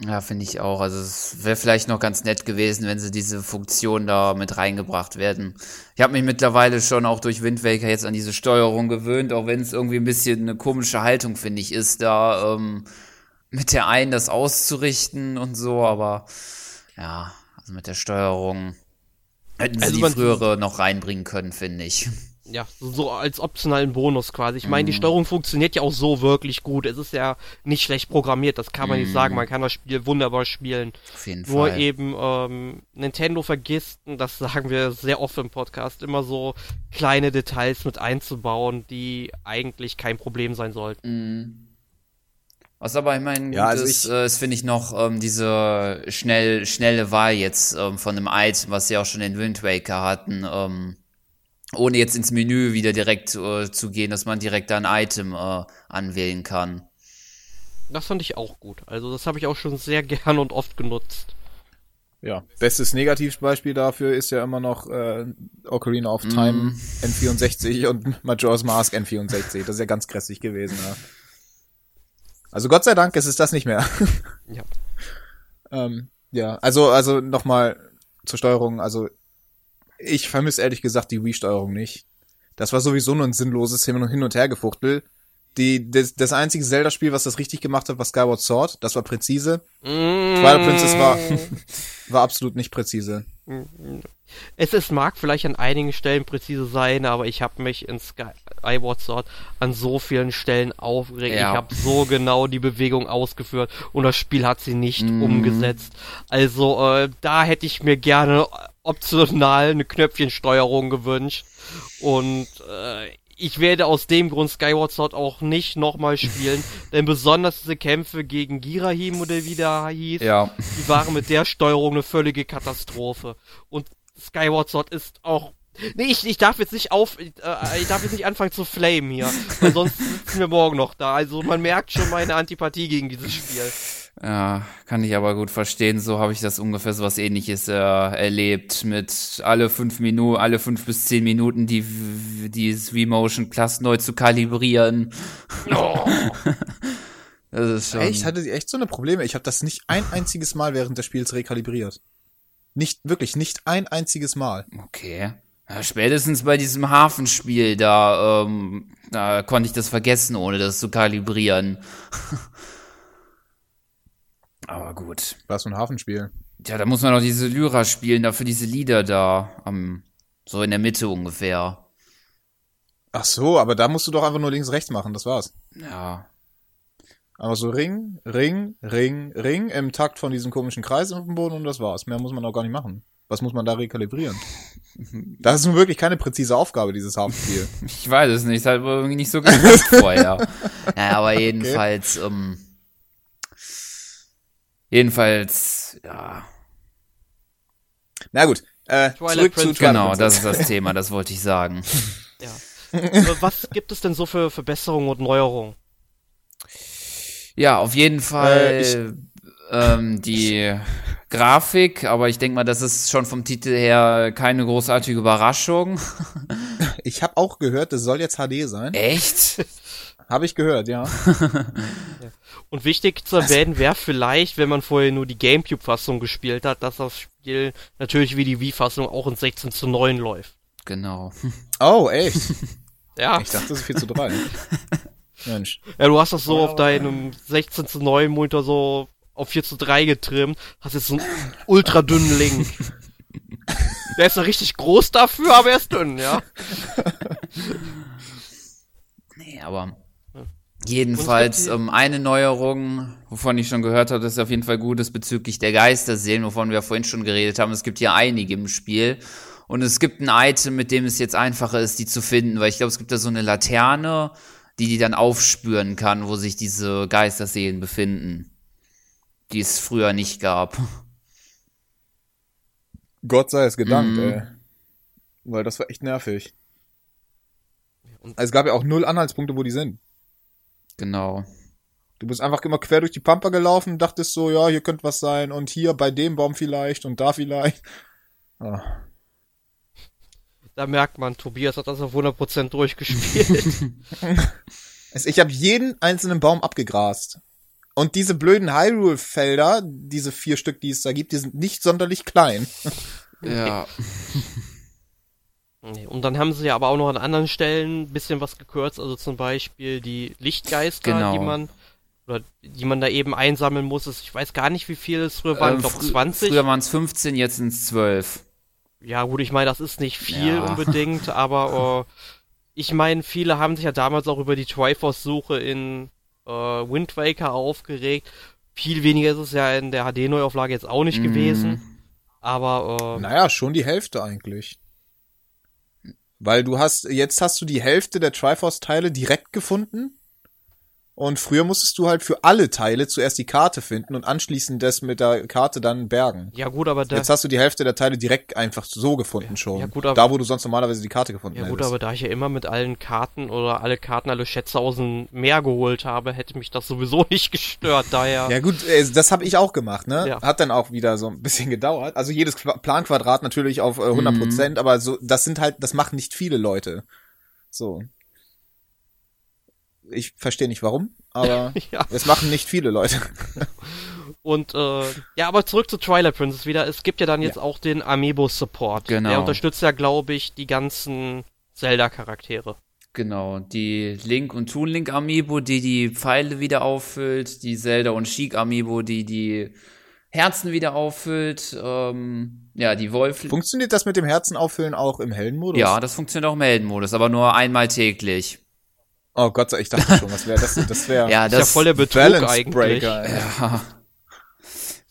Ja, finde ich auch. Also es wäre vielleicht noch ganz nett gewesen, wenn sie diese Funktion da mit reingebracht werden. Ich habe mich mittlerweile schon auch durch Wind Waker jetzt an diese Steuerung gewöhnt, auch wenn es irgendwie ein bisschen eine komische Haltung, finde ich, ist, da ähm, mit der einen das auszurichten und so, aber ja, also mit der Steuerung hätten sie also die frühere noch reinbringen können, finde ich ja, so als optionalen Bonus quasi. Ich meine, mm. die mhm. Steuerung funktioniert ja auch so wirklich gut. Es ist ja nicht schlecht programmiert, das kann man mm. nicht sagen. Man kann das Spiel wunderbar spielen. Auf jeden Nur Fall. eben, ähm, Nintendo vergisst, das sagen wir sehr oft im Podcast, immer so kleine Details mit einzubauen, die eigentlich kein Problem sein sollten. Mm. Was aber, ich meine, ja, also das, äh, finde ich noch ähm, diese schnell, schnelle Wahl jetzt ähm, von einem Item, was sie auch schon in Wind Waker hatten, ähm, ohne jetzt ins Menü wieder direkt äh, zu gehen, dass man direkt ein Item äh, anwählen kann. Das fand ich auch gut. Also das habe ich auch schon sehr gern und oft genutzt. Ja, bestes Negativbeispiel dafür ist ja immer noch äh, Ocarina of Time mm. N64 und Majora's Mask N64. Das ist ja ganz grässlich gewesen. Ja. Also Gott sei Dank ist es das nicht mehr. ja. ähm, ja, also also nochmal zur Steuerung. Also ich vermisse ehrlich gesagt die Wii-Steuerung nicht. Das war sowieso nur ein sinnloses Hin- und Hergefuchtel. Die, das, das einzige Zelda-Spiel, was das richtig gemacht hat, war Skyward Sword. Das war präzise. Mm. Twilight Princess war, war absolut nicht präzise. Es ist, mag vielleicht an einigen Stellen präzise sein, aber ich habe mich in Skyward Sword an so vielen Stellen aufgeregt. Ja. Ich habe so genau die Bewegung ausgeführt und das Spiel hat sie nicht mm. umgesetzt. Also äh, da hätte ich mir gerne optional eine Knöpfchensteuerung gewünscht. Und äh, ich werde aus dem Grund Skyward Sword auch nicht nochmal spielen, denn besonders diese Kämpfe gegen Girahim oder wie der hieß, ja. die waren mit der Steuerung eine völlige Katastrophe. Und Skyward Sword ist auch Nee, ich, ich darf jetzt nicht auf, äh, ich darf jetzt nicht anfangen zu flamen hier, weil sonst sitzen wir morgen noch da. Also man merkt schon meine Antipathie gegen dieses Spiel. Ja, kann ich aber gut verstehen. So habe ich das ungefähr so was ähnliches äh, erlebt. Mit alle fünf Minuten, alle fünf bis zehn Minuten die, die V-Motion Class neu zu kalibrieren. Oh. das ist schon. Echt? Hatte sie echt so eine Probleme? Ich habe das nicht ein einziges Mal während des Spiels rekalibriert. Nicht, wirklich, nicht ein einziges Mal. Okay. Ja, spätestens bei diesem Hafenspiel, da, ähm, da konnte ich das vergessen, ohne das zu kalibrieren. Aber gut. Was für ein Hafenspiel? Ja, da muss man noch diese Lyra spielen, dafür diese Lieder da, am, so in der Mitte ungefähr. Ach so, aber da musst du doch einfach nur links rechts machen, das war's. Ja. Aber so Ring, Ring, Ring, Ring im Takt von diesem komischen Kreis auf dem Boden und das war's. Mehr muss man auch gar nicht machen. Was muss man da rekalibrieren? Das ist nun wirklich keine präzise Aufgabe, dieses Hafenspiel. Ich weiß es nicht, das hat irgendwie nicht so geklappt vorher. Ja, aber jedenfalls, okay. ähm, Jedenfalls, ja. Na gut, äh, zurück Prince zu Genau, das ist das Thema, das wollte ich sagen. Ja. Was gibt es denn so für Verbesserungen und Neuerungen? Ja, auf jeden Fall. Äh, ähm, die Grafik, aber ich denke mal, das ist schon vom Titel her keine großartige Überraschung. Ich habe auch gehört, es soll jetzt HD sein. Echt? Habe ich gehört, ja. Und wichtig zu erwähnen wäre vielleicht, wenn man vorher nur die Gamecube-Fassung gespielt hat, dass das Spiel natürlich wie die Wii-Fassung auch in 16 zu 9 läuft. Genau. Oh, echt? Ja, Ich dachte, das ist 4 zu 3. Mensch. ja du hast das so auf deinem 16 zu 9 Monitor so auf 4 zu 3 getrimmt, hast jetzt so einen ultra dünnen Link. Der ist noch richtig groß dafür, aber er ist dünn, ja. Nee, aber jedenfalls ähm, eine Neuerung, wovon ich schon gehört habe, dass es auf jeden Fall gut ist bezüglich der Geisterseelen, wovon wir vorhin schon geredet haben. Es gibt hier einige im Spiel. Und es gibt ein Item, mit dem es jetzt einfacher ist, die zu finden, weil ich glaube, es gibt da so eine Laterne, die die dann aufspüren kann, wo sich diese Geisterseelen befinden. Die es früher nicht gab. Gott sei es gedankt, Mhm. ey. Weil das war echt nervig. Also es gab ja auch null Anhaltspunkte, wo die sind. Genau. Du bist einfach immer quer durch die Pampa gelaufen, dachtest so, ja, hier könnte was sein und hier bei dem Baum vielleicht und da vielleicht. Ah. Da merkt man, Tobias hat das auf 100% durchgespielt. Also ich habe jeden einzelnen Baum abgegrast. Und diese blöden Hyrule-Felder, diese vier Stück, die es da gibt, die sind nicht sonderlich klein. Ja. Nee, Und dann haben sie ja aber auch noch an anderen Stellen ein bisschen was gekürzt, also zum Beispiel die Lichtgeister, Genau. die man oder die man da eben einsammeln muss. Ich weiß gar nicht, wie viel es früher waren, Ähm, frü- 20. Früher waren es 15, jetzt sind es 12. Ja, gut, ich meine, das ist nicht viel Ja. unbedingt, aber äh, ich meine, viele haben sich ja damals auch über die Triforce-Suche in äh, Wind Waker aufgeregt. Viel weniger ist es ja in der HD-Neuauflage jetzt auch nicht Mhm. gewesen. Aber äh, Naja, schon die Hälfte eigentlich. Weil du hast, jetzt hast du die Hälfte der Triforce-Teile direkt gefunden. Und früher musstest du halt für alle Teile zuerst die Karte finden und anschließend das mit der Karte dann bergen. ja gut, aber da, Jetzt hast du die Hälfte der Teile direkt einfach so gefunden schon. ja gut, aber- da, wo du sonst normalerweise die Karte gefunden ja gut, hättest. aber da ich ja immer mit allen Karten oder alle Karten, alle Schätze aus dem Meer geholt habe, hätte mich das sowieso nicht gestört. Daher Ja gut, äh, das habe ich auch gemacht, ne? Ja. Hat dann auch wieder so ein bisschen gedauert. Also jedes Qua- Planquadrat natürlich auf äh, 100 Mhm. Prozent, aber so, das sind halt, das machen nicht viele Leute. So. Ich verstehe nicht warum, aber ja. es machen nicht viele Leute. Und äh, ja, aber zurück zu Twilight Princess wieder. Es gibt ja dann jetzt auch den Amiibo-Support. Genau. Der unterstützt ja, glaube ich, die ganzen Zelda-Charaktere. Genau, die Link und Toon Link Amiibo, die die Pfeile wieder auffüllt, die Zelda und Sheik Amiibo, die die Herzen wieder auffüllt, ähm, ja, die Wolf. Funktioniert das mit dem Herzen auffüllen auch im Heldenmodus? ja, das funktioniert auch im Heldenmodus, aber nur einmal täglich. Oh Gott, sei- ich dachte schon, was wäre das? Das wäre Ja, ist ja das voll der Betrug Balance eigentlich. Breaker. ey. ja,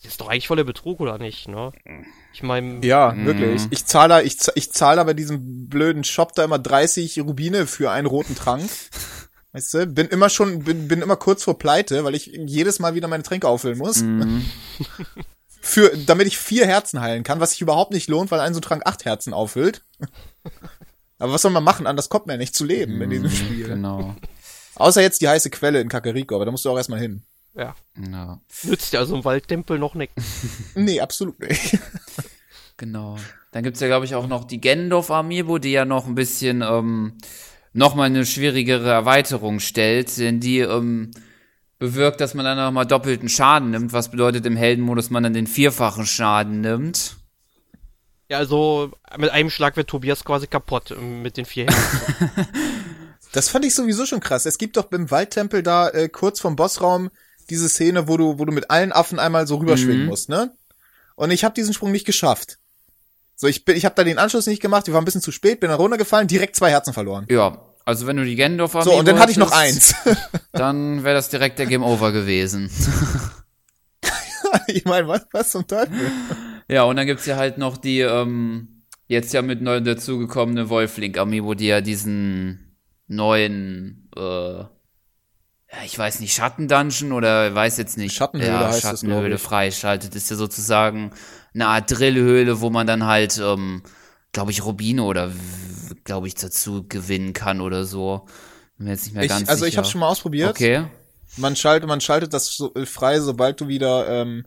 Das ist doch eigentlich voll der Betrug, oder nicht, ne? Ich meine, Ja, Mhm. wirklich. Ich zahle da, ich, zahl- ich zahle da bei diesem blöden Shop da immer 30 Rubine für einen roten Trank. Weißt du, bin immer schon, bin, bin immer kurz vor Pleite, weil ich jedes Mal wieder meine Tränke auffüllen muss. Mhm. Für, damit ich vier Herzen heilen kann, was sich überhaupt nicht lohnt, weil ein so Trank acht Herzen auffüllt. Aber was soll man machen? Anders kommt man ja nicht zu leben in diesem Spiel. genau. Außer jetzt die heiße Quelle in Kakariko, aber da musst du auch erstmal hin. ja, Ja, nützt ja so ein Waldtempel noch nichts. Nee, absolut nicht. genau. Dann gibt's ja, glaube ich, auch noch die Gendorf Amiibo, die ja noch ein bisschen ähm, nochmal eine schwierigere Erweiterung stellt, denn die ähm, bewirkt, dass man dann nochmal doppelten Schaden nimmt, was bedeutet im Heldenmodus man dann den vierfachen Schaden nimmt. Ja, also mit einem Schlag wird Tobias quasi kaputt äh, mit den vier Händen. Das fand ich sowieso schon krass. Es gibt doch beim Waldtempel da äh, kurz vom Bossraum diese Szene, wo du, wo du mit allen Affen einmal so rüberschwingen Mhm. musst, ne? Und ich habe diesen Sprung nicht geschafft. So, ich bin, ich habe da den Anschluss nicht gemacht, wir waren ein bisschen zu spät, bin dann runtergefallen, direkt zwei Herzen verloren. Ja, also wenn du die Gendorf So, und dann hatte ich noch eins. Dann wäre das direkt der Game Over gewesen. ich meine, was, was zum Teufel? Ja, und dann gibt's ja halt noch die, ähm, jetzt ja mit neu dazugekommene Wolflink Amiibo, die ja diesen neuen, äh, ich weiß nicht, Schattendungeon oder weiß jetzt nicht. Schattenhöhle ja, heißt Schattenhöhle ich. freischaltet. Ist ja sozusagen eine Art Drillhöhle, wo man dann halt, ähm, glaube ich, Rubine oder glaube ich dazu gewinnen kann oder so. Bin mir jetzt nicht mehr Ich, ganz also ich sicher. habe schon mal ausprobiert. Okay. Man schaltet, man schaltet das so, äh, frei, sobald du wieder ähm,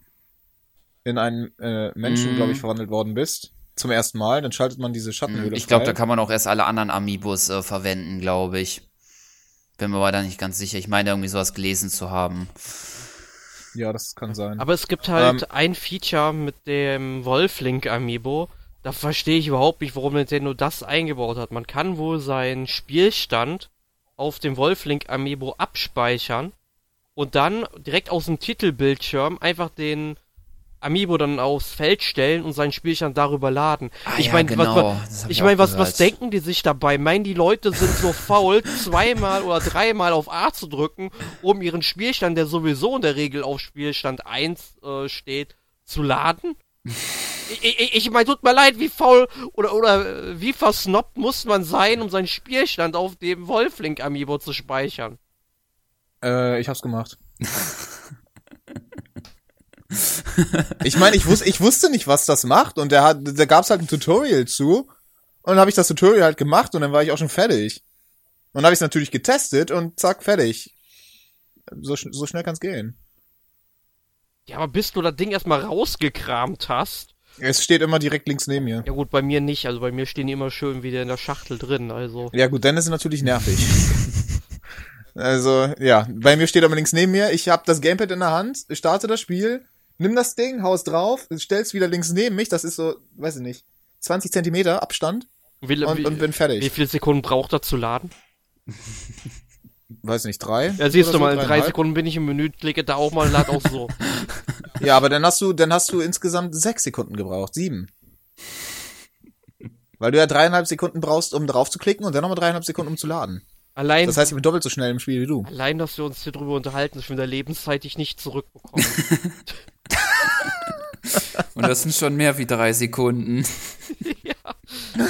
in einen äh, Menschen, Mhm. glaube ich, verwandelt worden bist, zum ersten Mal, dann schaltet man diese Schattenhöhle Ich glaube, da kann man auch erst alle anderen Amiibos äh, verwenden, glaube ich. Bin mir aber da nicht ganz sicher. Ich meine, irgendwie sowas gelesen zu haben. Ja, das kann sein. Aber es gibt halt Ähm. ein Feature mit dem Wolflink Amiibo. Da verstehe ich überhaupt nicht, warum Nintendo das eingebaut hat. Man kann wohl seinen Spielstand auf dem Wolflink Amiibo abspeichern und dann direkt aus dem Titelbildschirm einfach den Amiibo dann aufs Feld stellen und seinen Spielstand darüber laden. Ah, ich ja, meine, genau. was, ich auch was, was denken die sich dabei? Meinen die Leute sind so faul, zweimal oder dreimal auf A zu drücken, um ihren Spielstand, der sowieso in der Regel auf Spielstand 1 äh, steht, zu laden? Ich, ich, ich meine, tut mir leid, wie faul oder, oder äh, wie versnobbt muss man sein, um seinen Spielstand auf dem Wolflink Amiibo zu speichern? Äh, ich hab's gemacht. ich meine, ich, wus ich wusste nicht, was das macht und da hat, da gab's halt ein Tutorial zu und dann habe ich das Tutorial halt gemacht und dann war ich auch schon fertig. Und dann habe ich es natürlich getestet und zack, fertig. So, so schnell kann's gehen. Ja, aber bis du das Ding erstmal rausgekramt hast. Es steht immer direkt links neben mir. Ja gut, bei mir nicht. Also bei mir stehen die immer schön wieder in der Schachtel drin. Also. Ja gut, dann ist es natürlich nervig. also, ja, bei mir steht aber links neben mir. Ich habe das Gamepad in der Hand, starte das Spiel, nimm das Ding, haus drauf, stell's wieder links neben mich. Das ist so, weiß ich nicht, 20 Zentimeter Abstand Wie, und, wie, und bin fertig. wie viele Sekunden braucht er zu laden? weiß nicht, drei? Ja, siehst du so, mal, in drei? Sekunden bin ich im Menü, klicke da auch mal, lad auch so. Ja, aber dann hast du, dann hast du insgesamt sechs Sekunden gebraucht, sieben. Weil du ja dreieinhalb Sekunden brauchst, um drauf zu klicken und dann nochmal dreieinhalb Sekunden, um zu laden. Allein, Das heißt, ich bin doppelt so schnell im Spiel wie du. allein, dass wir uns hier drüber unterhalten, ist schon der Lebenszeit, die ich nicht zurückbekomme. Und das sind schon mehr wie drei Sekunden.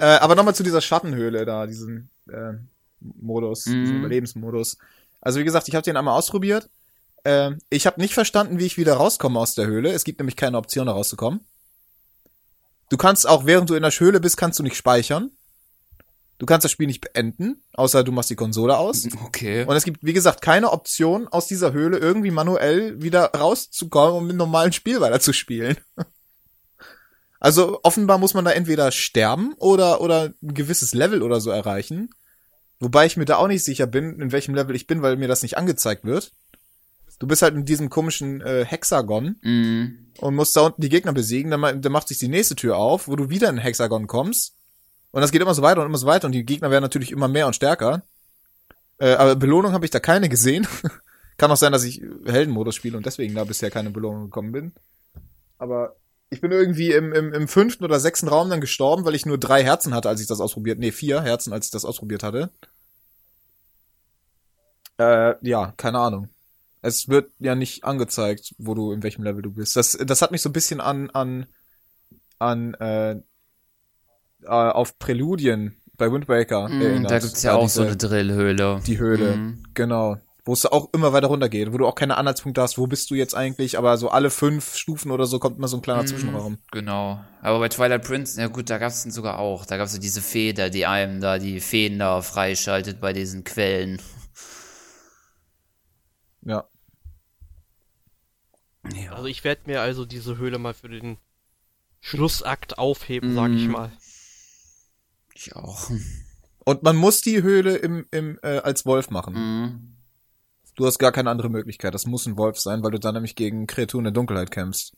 Äh, aber nochmal zu dieser Schattenhöhle da, diesen äh, Modus, diesen Mhm. Überlebensmodus. Also wie gesagt, ich habe den einmal ausprobiert. Äh, ich habe nicht verstanden, wie ich wieder rauskomme aus der Höhle. Es gibt nämlich keine Option, da rauszukommen. Du kannst auch, während du in der Höhle bist, kannst du nicht speichern. Du kannst das Spiel nicht beenden, außer du machst die Konsole aus. Okay. Und es gibt, wie gesagt, keine Option, aus dieser Höhle irgendwie manuell wieder rauszukommen, um im normalen Spiel weiterzuspielen. Also offenbar muss man da entweder sterben oder, oder ein gewisses Level oder so erreichen. Wobei ich mir da auch nicht sicher bin, in welchem Level ich bin, weil mir das nicht angezeigt wird. Du bist halt in diesem komischen äh, Hexagon Mhm. und musst da unten die Gegner besiegen. Dann, dann macht sich die nächste Tür auf, wo du wieder in ein Hexagon kommst. Und das geht immer so weiter und immer so weiter und die Gegner werden natürlich immer mehr und stärker. Äh, aber Belohnung habe ich da keine gesehen. Kann auch sein, dass ich Heldenmodus spiele und deswegen da bisher keine Belohnung gekommen bin. Aber ich bin irgendwie im, im, im fünften oder sechsten Raum dann gestorben, weil ich nur drei Herzen hatte, als ich das ausprobiert. Nee, vier Herzen, als ich das ausprobiert hatte. Äh, ja, keine Ahnung. Es wird ja nicht angezeigt, wo du, in welchem Level du bist. Das, das hat mich so ein bisschen an, an, an, äh, äh, auf Präludien bei Wind Waker Mhm, erinnert. da gibt's ja auch so diese- eine Drillhöhle. die Höhle, Mhm. genau. Wo es auch immer weiter runtergeht, wo du auch keine Anhaltspunkte hast, wo bist du jetzt eigentlich, aber so alle fünf Stufen oder so kommt immer so ein kleiner Mhm. Zwischenraum. Genau. Aber bei Twilight Prince, ja gut, da gab's den sogar auch. Da gab's ja diese Feder, die einem da die Feen da freischaltet bei diesen Quellen. Ja. Ja. Also ich werde mir also diese Höhle mal für den Schlussakt aufheben, sag ich Mhm. mal. Ich auch. Und man muss die Höhle im, im, äh, als Wolf machen. Mhm. Du hast gar keine andere Möglichkeit. Das muss ein Wolf sein, weil du dann nämlich gegen Kreaturen der Dunkelheit kämpfst.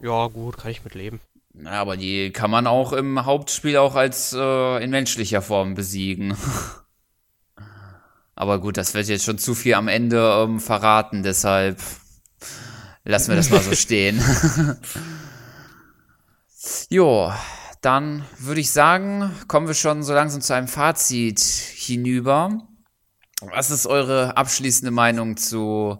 Ja, gut, kann ich mit leben. Ja, aber die kann man auch im Hauptspiel auch als äh, in menschlicher Form besiegen. aber gut, das wird jetzt schon zu viel am Ende ähm, verraten, deshalb lassen wir das mal so stehen. jo, dann würde ich sagen, kommen wir schon so langsam zu einem Fazit hinüber. Was ist eure abschließende Meinung zu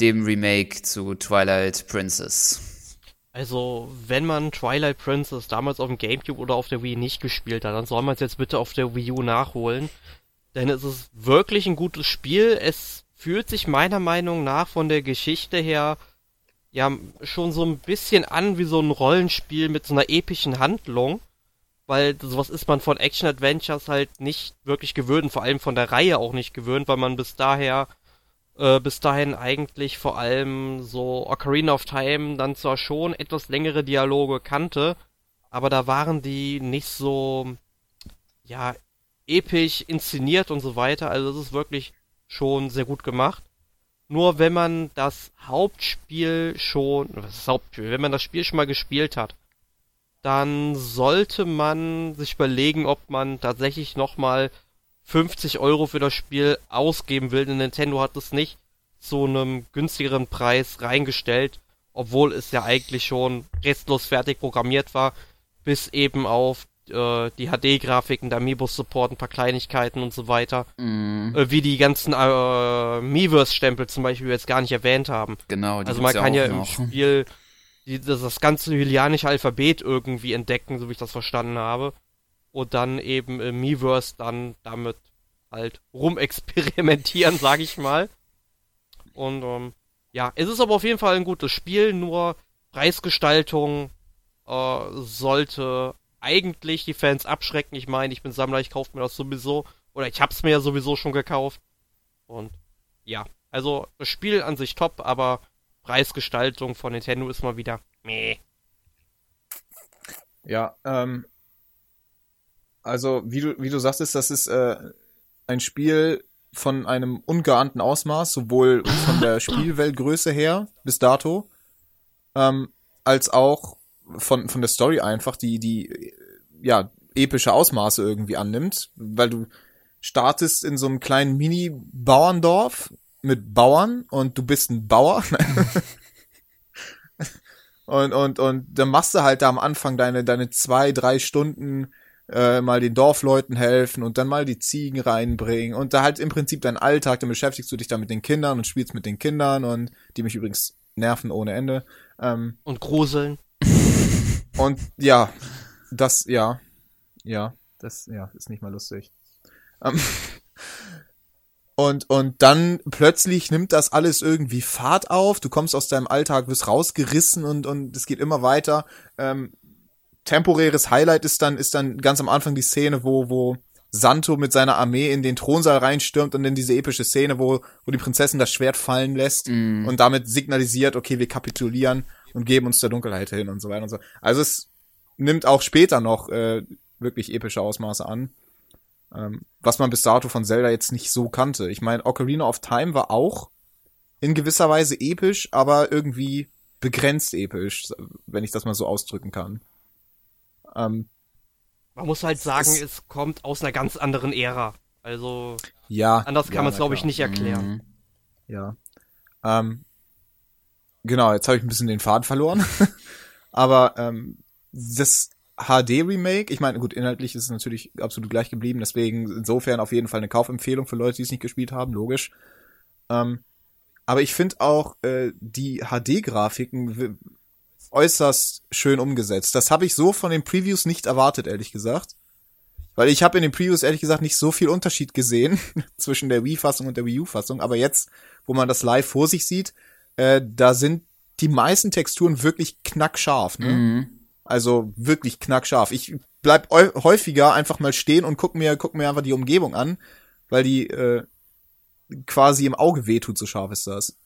dem Remake zu Twilight Princess? Also, wenn man Twilight Princess damals auf dem Gamecube oder auf der Wii nicht gespielt hat, dann soll man es jetzt bitte auf der Wii U nachholen. Denn es ist wirklich ein gutes Spiel. Es fühlt sich meiner Meinung nach von der Geschichte her ja schon so ein bisschen an wie so ein Rollenspiel mit so einer epischen Handlung. Weil sowas ist man von Action-Adventures halt nicht wirklich gewöhnt, vor allem von der Reihe auch nicht gewöhnt, weil man bis daher äh, bis dahin eigentlich vor allem so Ocarina of Time dann zwar schon etwas längere Dialoge kannte, aber da waren die nicht so, ja, episch inszeniert und so weiter. Also das ist wirklich schon sehr gut gemacht. Nur wenn man das Hauptspiel schon, was das Hauptspiel, wenn man das Spiel schon mal gespielt hat, dann sollte man sich überlegen, ob man tatsächlich nochmal 50 Euro für das Spiel ausgeben will. Denn Nintendo hat es nicht zu einem günstigeren Preis reingestellt, obwohl es ja eigentlich schon restlos fertig programmiert war, bis eben auf äh, die HD-Grafiken, der Amiibo-Support, ein paar Kleinigkeiten und so weiter. Mhm. Äh, wie die ganzen äh, Miiverse-Stempel zum Beispiel, die wir jetzt gar nicht erwähnt haben. Genau, die Also man kann ja im noch. Spiel die, das, das ganze hylianische Alphabet irgendwie entdecken, so wie ich das verstanden habe. Und dann eben im Miiverse dann damit halt rumexperimentieren, sag ich mal. Und ähm, ja, es ist aber auf jeden Fall ein gutes Spiel, nur Preisgestaltung äh, sollte eigentlich die Fans abschrecken. Ich meine, ich bin Sammler, ich kaufe mir das sowieso. Oder ich hab's mir ja sowieso schon gekauft. Und ja, also das Spiel an sich top, aber Preisgestaltung von Nintendo ist mal wieder meh. Ja, ähm, also wie du, wie du sagtest, das ist äh, ein Spiel von einem ungeahnten Ausmaß, sowohl von der Spielweltgröße her bis dato, ähm, als auch von, von der Story einfach, die, die ja, epische Ausmaße irgendwie annimmt, weil du startest in so einem kleinen Mini-Bauerndorf mit Bauern und du bist ein Bauer. und, und, und dann machst du halt da am Anfang deine, deine zwei, drei Stunden äh, mal den Dorfleuten helfen und dann mal die Ziegen reinbringen und da halt im Prinzip dein Alltag, dann beschäftigst du dich da mit den Kindern und spielst mit den Kindern und die mich übrigens nerven ohne Ende. Ähm, Und gruseln. Und ja, das, ja, ja, das, ja, ist nicht mal lustig. Ähm, und, und dann plötzlich nimmt das alles irgendwie Fahrt auf. Du kommst aus deinem Alltag, wirst rausgerissen und, und es geht immer weiter. Ähm, temporäres Highlight ist dann, ist dann ganz am Anfang die Szene, wo, wo Santo mit seiner Armee in den Thronsaal reinstürmt und dann diese epische Szene, wo, wo die Prinzessin das Schwert fallen lässt Mhm. und damit signalisiert, okay, wir kapitulieren und geben uns der Dunkelheit hin und so weiter und so. Also es nimmt auch später noch äh, wirklich epische Ausmaße an. Ähm, was man bis dato von Zelda jetzt nicht so kannte. Ich meine, Ocarina of Time war auch in gewisser Weise episch, aber irgendwie begrenzt episch, wenn ich das mal so ausdrücken kann. Ähm, Man muss halt sagen, ist- es kommt aus einer ganz anderen Ära. Also ja. anders kann ja, man es, glaube ich, nicht erklären. Mhm. Ja. Ähm, genau, jetzt habe ich ein bisschen den Faden verloren. Aber ähm, das HD-Remake, ich meine, gut, inhaltlich ist es natürlich absolut gleich geblieben, deswegen insofern auf jeden Fall eine Kaufempfehlung für Leute, die es nicht gespielt haben, logisch. Ähm, aber ich finde auch äh, die HD-Grafiken äußerst schön umgesetzt. Das habe ich so von den Previews nicht erwartet, ehrlich gesagt. Weil ich habe in den Previews ehrlich gesagt nicht so viel Unterschied gesehen zwischen der Wii-Fassung und der Wii U-Fassung. Aber jetzt, wo man das live vor sich sieht, äh, da sind die meisten Texturen wirklich knackscharf. Ne? Mhm. Also wirklich knackscharf. Ich bleib häufiger einfach mal stehen und guck mir, guck mir einfach die Umgebung an, weil die äh, quasi im Auge wehtut, so scharf ist das.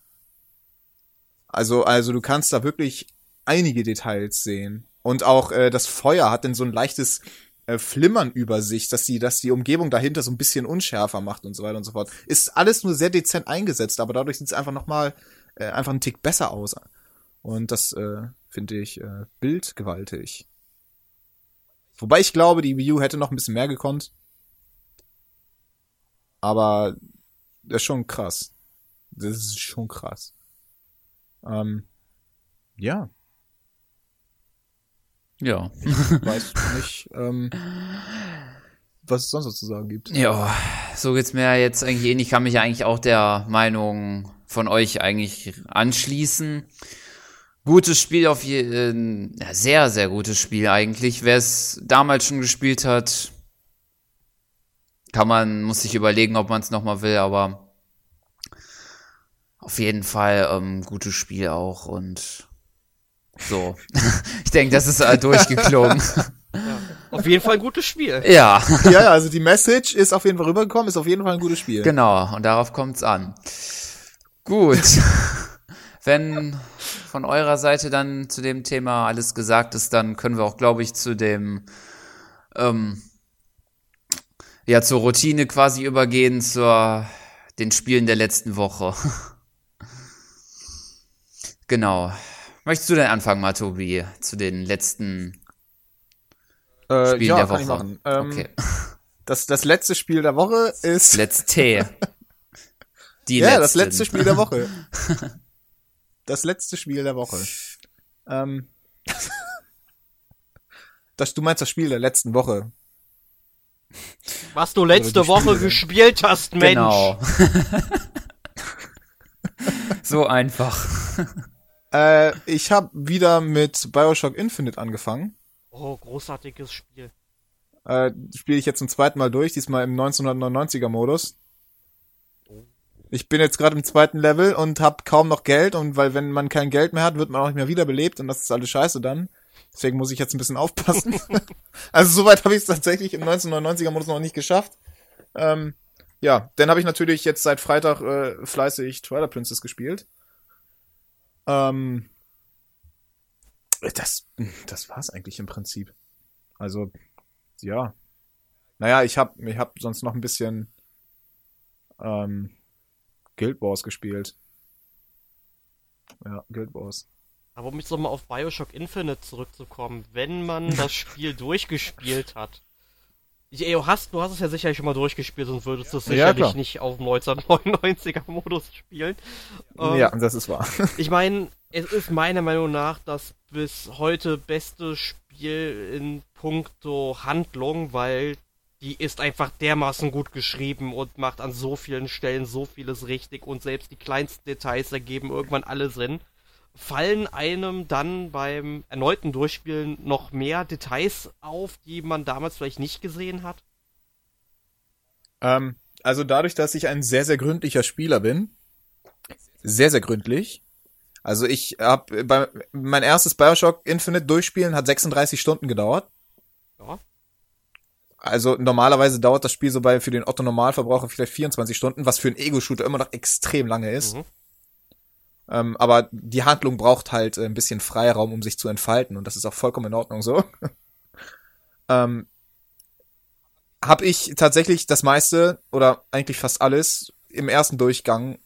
Also, also du kannst da wirklich einige Details sehen. Und auch äh, das Feuer hat dann so ein leichtes äh, Flimmern über sich, dass die, dass die Umgebung dahinter so ein bisschen unschärfer macht und so weiter und so fort. Ist alles nur sehr dezent eingesetzt, aber dadurch sieht es einfach nochmal äh, einfach einen Tick besser aus. Und das äh, finde ich äh, bildgewaltig. Wobei ich glaube, die Wii U hätte noch ein bisschen mehr gekonnt. Aber das ist schon krass. Das ist schon krass. Ähm, ja, Ja. weiß nicht, ähm, was es sonst noch zu sagen gibt. Ja, so geht's mir jetzt eigentlich ähnlich. Ich kann mich eigentlich auch der Meinung von euch eigentlich anschließen. Gutes Spiel auf jeden, ja, sehr, sehr gutes Spiel eigentlich. Wer es damals schon gespielt hat, kann man, muss sich überlegen, ob man es nochmal will, aber auf jeden Fall ähm, gutes Spiel auch und so. ich denke, das ist äh, durchgeklungen. Auf jeden Fall ein gutes Spiel. ja. ja, ja, also die Message ist auf jeden Fall rübergekommen, ist auf jeden Fall ein gutes Spiel. Genau, und darauf kommt's an. Gut. Wenn von eurer Seite dann zu dem Thema alles gesagt ist, dann können wir auch, glaube ich, zu dem, ähm, ja, zur Routine quasi übergehen, zur den Spielen der letzten Woche. genau. Möchtest du denn anfangen, Matobi, zu den letzten Äh, Spielen ja, der kann Woche? ich machen. Ähm, okay. das, das letzte Spiel der Woche ist. Let's T. Die ja, letzten. das letzte Spiel der Woche. das letzte Spiel der Woche. Ähm, das, du meinst das Spiel der letzten Woche. Was du letzte die Woche gespielt hast, Mensch. Genau. so einfach. Äh, ich habe wieder mit Bioshock Infinite angefangen. Oh, großartiges Spiel. Äh, Spiele ich jetzt zum zweiten Mal durch, diesmal im 1999er Modus. Ich bin jetzt gerade im zweiten Level und habe kaum noch Geld und weil wenn man kein Geld mehr hat, wird man auch nicht mehr wiederbelebt und das ist alles scheiße dann. Deswegen muss ich jetzt ein bisschen aufpassen. also soweit habe ich es tatsächlich im 1999er Modus noch nicht geschafft. Ähm, ja, dann habe ich natürlich jetzt seit Freitag äh, fleißig Twilight Princess gespielt. Ähm, das, das war's eigentlich im Prinzip. Also, ja. Naja, ich hab, ich hab sonst noch ein bisschen ähm, Guild Wars gespielt. Ja, Guild Wars. Aber um jetzt nochmal auf Bioshock Infinite zurückzukommen, wenn man das Spiel durchgespielt hat. Ich, ey, du hast, du hast es ja sicherlich schon mal durchgespielt, sonst würdest du es Ja, sicherlich klar. nicht auf dem 1999er Modus spielen. Ähm, ja, das ist wahr. Ich meine, es ist meiner Meinung nach das bis heute beste Spiel in puncto Handlung, weil die ist einfach dermaßen gut geschrieben und macht an so vielen Stellen so vieles richtig und selbst die kleinsten Details ergeben irgendwann alle Sinn. Fallen einem dann beim erneuten Durchspielen noch mehr Details auf, die man damals vielleicht nicht gesehen hat? ähm, also dadurch, dass ich ein sehr, sehr gründlicher Spieler bin, sehr, sehr gründlich. Also ich habe mein erstes Bioshock Infinite durchspielen hat 36 Stunden gedauert. Ja. Also normalerweise dauert das Spiel so bei für den Otto Normalverbraucher vielleicht 24 Stunden, was für einen Ego-Shooter immer noch extrem lange ist. Mhm. Ähm, aber die Handlung braucht halt äh, ein bisschen Freiraum, um sich zu entfalten und das ist auch vollkommen in Ordnung so. ähm, hab ich tatsächlich das meiste oder eigentlich fast alles im ersten Durchgang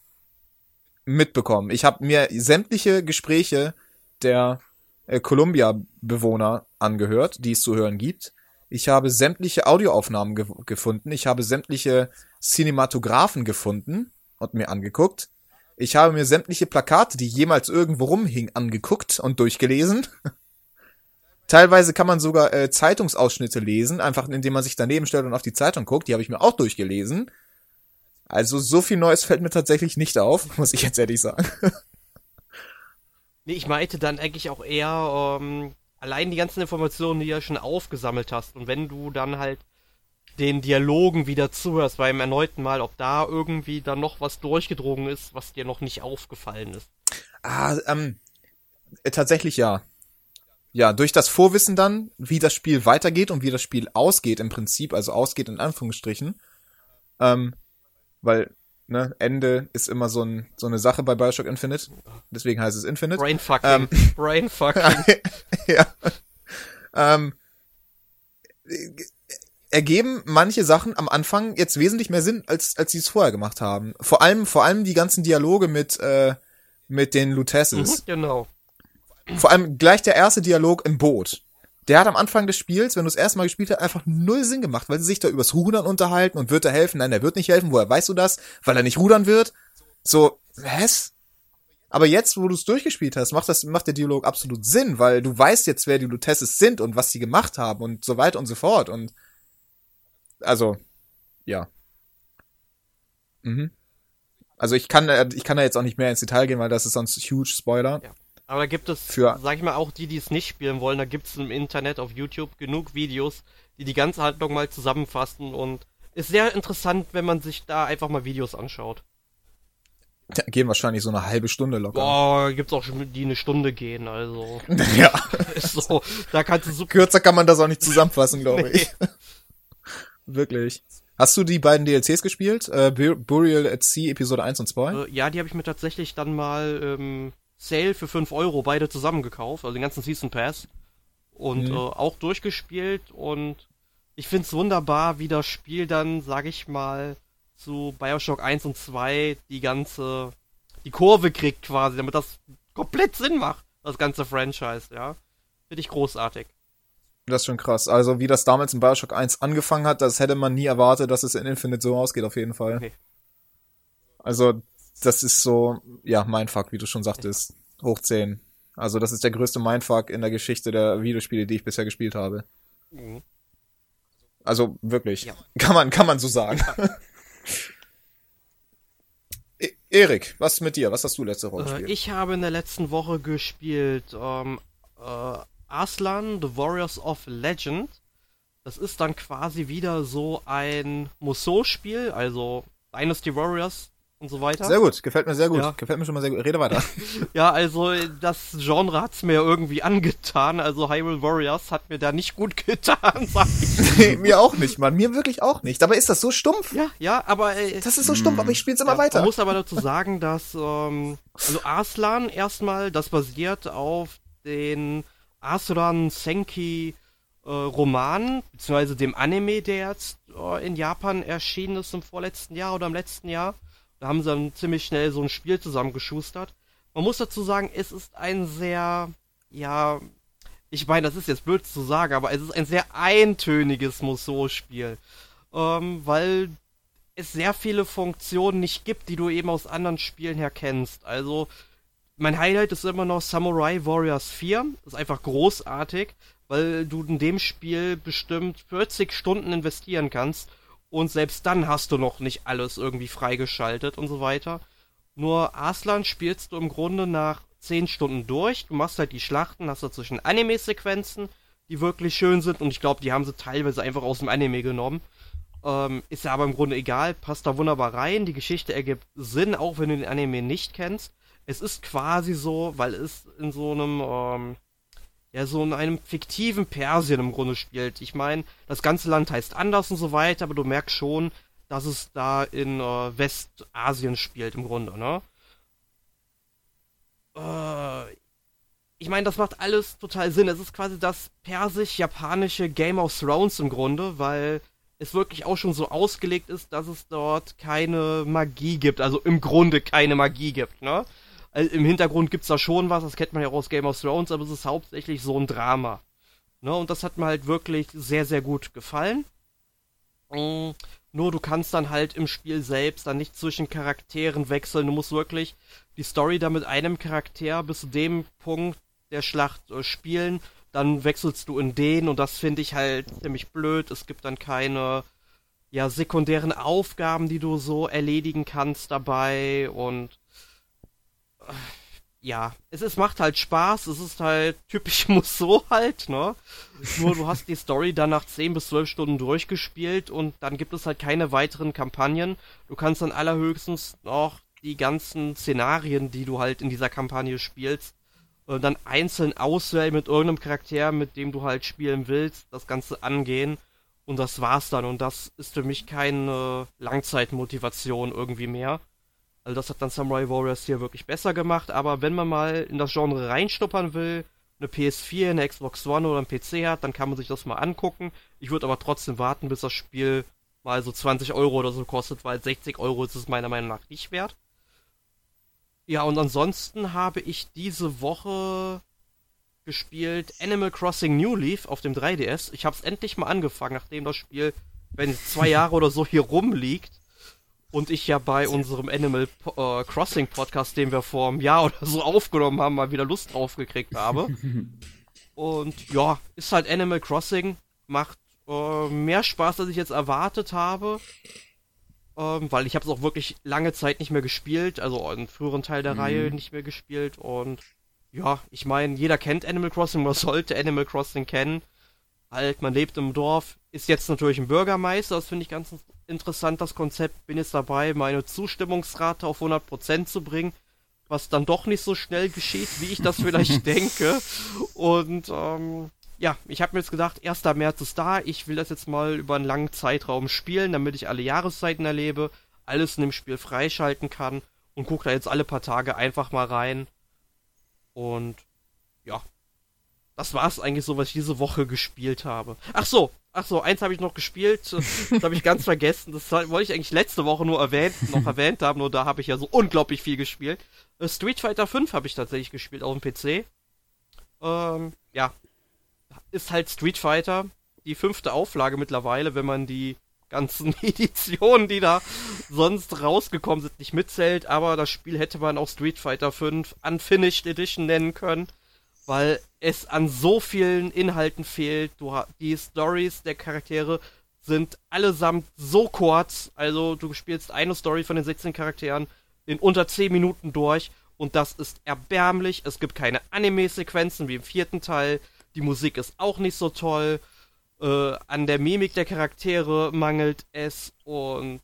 mitbekommen. Ich habe mir sämtliche Gespräche der äh, Columbia-Bewohner angehört, die es zu hören gibt. Ich habe sämtliche Audioaufnahmen ge gefunden. Ich habe sämtliche Cinematographen gefunden und mir angeguckt. Ich habe mir sämtliche Plakate, die jemals irgendwo rumhingen, angeguckt und durchgelesen. Teilweise kann man sogar äh, Zeitungsausschnitte lesen, einfach indem man sich daneben stellt und auf die Zeitung guckt. Die habe ich mir auch durchgelesen. Also so viel Neues fällt mir tatsächlich nicht auf, muss ich jetzt ehrlich sagen. Nee, ich meinte dann eigentlich auch eher ähm, allein die ganzen Informationen, die du ja schon aufgesammelt hast. Und wenn du dann halt den Dialogen wieder zuhörst beim erneuten Mal, ob da irgendwie dann noch was durchgedrungen ist, was dir noch nicht aufgefallen ist. Ah, ähm, äh, tatsächlich ja. Ja, durch das Vorwissen dann, wie das Spiel weitergeht und wie das Spiel ausgeht im Prinzip, also ausgeht in Anführungsstrichen, ähm, weil, ne, Ende ist immer so, ein, so eine Sache bei Bioshock Infinite, deswegen heißt es Infinite. Brainfucking. Ähm. Brainfucking. ja. Ähm, äh, ergeben manche Sachen am Anfang jetzt wesentlich mehr Sinn, als, als sie es vorher gemacht haben. Vor allem, vor allem die ganzen Dialoge mit, äh, mit den Lutesses. Mhm, genau. Vor allem gleich der erste Dialog im Boot. Der hat am Anfang des Spiels, wenn du es erstmal gespielt hast, einfach null Sinn gemacht, weil sie sich da übers Rudern unterhalten und wird er helfen? Nein, er wird nicht helfen. Woher weißt du das? Weil er nicht rudern wird? So, was? Aber jetzt, wo du es durchgespielt hast, macht das, macht der Dialog absolut Sinn, weil du weißt jetzt, wer die Lutesses sind und was sie gemacht haben und so weiter und so fort und, also, ja. Mhm. Also ich kann, äh, ich kann da jetzt auch nicht mehr ins Detail gehen, weil das ist sonst huge Spoiler. Ja. Aber da gibt es, Für- sag ich mal, auch die, die es nicht spielen wollen, da gibt es im Internet auf YouTube genug Videos, die die ganze Handlung mal zusammenfassen und ist sehr interessant, wenn man sich da einfach mal Videos anschaut. Ja, gehen wahrscheinlich so eine halbe Stunde locker. Boah, gibt's auch schon, die eine Stunde gehen, also Ja. ist so, da kannst du super Kürzer kann man das auch nicht zusammenfassen, glaube ich. wirklich. Hast du die beiden DLCs gespielt? Äh, Burial at Sea Episode 1 und 2? Äh, ja, die habe ich mir tatsächlich dann mal ähm, Sale für 5 Euro beide zusammen gekauft, also den ganzen Season Pass. Und mhm. äh, auch durchgespielt und ich find's wunderbar, wie das Spiel dann, sag ich mal, zu Bioshock 1 und 2 die ganze, die Kurve kriegt quasi, damit das komplett Sinn macht, das ganze Franchise, ja. Finde ich großartig. Das ist schon krass. Also, wie das damals in Bioshock 1 angefangen hat, das hätte man nie erwartet, dass es in Infinite so ausgeht, auf jeden Fall. Okay. Also, das ist so, ja, Mindfuck, wie du schon sagtest. Hoch 10. Also, das ist der größte Mindfuck in der Geschichte der Videospiele, die ich bisher gespielt habe. Mhm. Also, wirklich. Ja. Kann man, kann man so sagen. Ja. E Erik, was mit dir? Was hast du letzte Woche äh, gespielt? Ich habe in der letzten Woche gespielt ähm, äh, Aslan, The Warriors of Legend. Das ist dann quasi wieder so ein Musou-Spiel, also Dynasty Warriors und so weiter. Sehr gut, gefällt mir sehr gut. Ja. Gefällt mir schon mal sehr gut. Rede weiter. ja, also das Genre hat's mir irgendwie angetan. Also Hyrule Warriors hat mir da nicht gut getan, sag ich. mir auch nicht, Mann. Mir wirklich auch nicht. Aber ist das so stumpf? Ja, ja, aber äh, das ist so stumpf, aber ich spiel's immer ja, weiter. Man muss aber dazu sagen, dass ähm, also Arslan erstmal, das basiert auf den Asuran Senki äh, Roman, beziehungsweise dem Anime, der jetzt äh, in Japan erschienen ist im vorletzten Jahr oder im letzten Jahr. Da haben sie dann ziemlich schnell so ein Spiel zusammengeschustert. Man muss dazu sagen, es ist ein sehr, ja, ich meine, das ist jetzt blöd zu sagen, aber es ist ein sehr eintöniges Musou-Spiel. Ähm, weil es sehr viele Funktionen nicht gibt, die du eben aus anderen Spielen her kennst. Also, mein Highlight ist immer noch Samurai Warriors 4. Das ist einfach großartig, weil du in dem Spiel bestimmt 40 Stunden investieren kannst und selbst dann hast du noch nicht alles irgendwie freigeschaltet und so weiter. Nur Aslan spielst du im Grunde nach 10 Stunden durch. Du machst halt die Schlachten, hast dazwischen Anime-Sequenzen, die wirklich schön sind und ich glaube, die haben sie teilweise einfach aus dem Anime genommen. Ähm, ist ja aber im Grunde egal, passt da wunderbar rein. Die Geschichte ergibt Sinn, auch wenn du den Anime nicht kennst es ist quasi so, weil es in so einem, ähm, ja, so in einem fiktiven Persien im Grunde spielt. Ich meine, das ganze Land heißt anders und so weiter, aber du merkst schon, dass es da in äh, Westasien spielt im Grunde, ne? Äh, ich meine, das macht alles total Sinn. Es ist quasi das persisch-japanische Game of Thrones im Grunde, weil es wirklich auch schon so ausgelegt ist, dass es dort keine Magie gibt. Also im Grunde keine Magie gibt, ne? Also Im Hintergrund gibt's da schon was, das kennt man ja auch aus Game of Thrones, aber es ist hauptsächlich so ein Drama. Ne? Und das hat mir halt wirklich sehr, sehr gut gefallen. Mhm. Nur du kannst dann halt im Spiel selbst dann nicht zwischen Charakteren wechseln. Du musst wirklich die Story da mit einem Charakter bis zu dem Punkt der Schlacht äh, spielen. Dann wechselst du in den und das finde ich halt ziemlich blöd. Es gibt dann keine ja sekundären Aufgaben, die du so erledigen kannst dabei und ja, es ist, macht halt Spaß, es ist halt typisch muss so halt, ne? Nur du hast die Story dann nach 10 bis 12 Stunden durchgespielt und dann gibt es halt keine weiteren Kampagnen. Du kannst dann allerhöchstens noch die ganzen Szenarien, die du halt in dieser Kampagne spielst, äh, dann einzeln auswählen mit irgendeinem Charakter, mit dem du halt spielen willst, das Ganze angehen und das war's dann. Und das ist für mich keine Langzeitmotivation irgendwie mehr. Also das hat dann Samurai Warriors hier wirklich besser gemacht, aber wenn man mal in das Genre reinstuppern will, eine PS4, eine Xbox One oder ein PC hat, dann kann man sich das mal angucken. Ich würde aber trotzdem warten, bis das Spiel mal so 20 Euro oder so kostet, weil 60 Euro ist es meiner Meinung nach nicht wert. Ja, und ansonsten habe ich diese Woche gespielt Animal Crossing New Leaf auf dem 3DS. Ich habe es endlich mal angefangen, nachdem das Spiel, wenn es zwei Jahre oder so hier rumliegt und ich ja bei unserem Animal äh, Crossing Podcast, den wir vor einem Jahr oder so aufgenommen haben, mal wieder Lust drauf gekriegt habe. und ja, ist halt Animal Crossing, macht äh, mehr Spaß, als ich jetzt erwartet habe. Ähm, weil ich habe es auch wirklich lange Zeit nicht mehr gespielt, also einen früheren Teil der mhm. Reihe nicht mehr gespielt und ja, ich meine, jeder kennt Animal Crossing, man sollte Animal Crossing kennen. Halt, man lebt im Dorf, ist jetzt natürlich ein Bürgermeister, das finde ich ganz interessant, das Konzept. Bin jetzt dabei, meine Zustimmungsrate auf 100% zu bringen, was dann doch nicht so schnell geschieht, wie ich das vielleicht denke. Und ähm, ja, ich habe mir jetzt gedacht, 1. März ist da, ich will das jetzt mal über einen langen Zeitraum spielen, damit ich alle Jahreszeiten erlebe, alles in dem Spiel freischalten kann und gucke da jetzt alle paar Tage einfach mal rein. Und ja, das war's eigentlich so, was ich diese Woche gespielt habe. Ach so, ach so, eins habe ich noch gespielt, das habe ich ganz vergessen. Das wollte ich eigentlich letzte Woche nur erwähnt, noch erwähnt haben, nur da habe ich ja so unglaublich viel gespielt. Äh, Street Fighter 5 habe ich tatsächlich gespielt auf dem PC. Ähm, ja, ist halt Street Fighter, die fünfte Auflage mittlerweile, wenn man die ganzen Editionen, die da sonst rausgekommen sind, nicht mitzählt, aber das Spiel hätte man auch Street Fighter 5 Unfinished Edition nennen können, weil es an so vielen Inhalten fehlt. Du, die Stories der Charaktere sind allesamt so kurz, also du spielst eine Story von den 16 Charakteren in unter 10 Minuten durch und das ist erbärmlich. Es gibt keine Anime-Sequenzen wie im vierten Teil. Die Musik ist auch nicht so toll. Äh, an der Mimik der Charaktere mangelt es und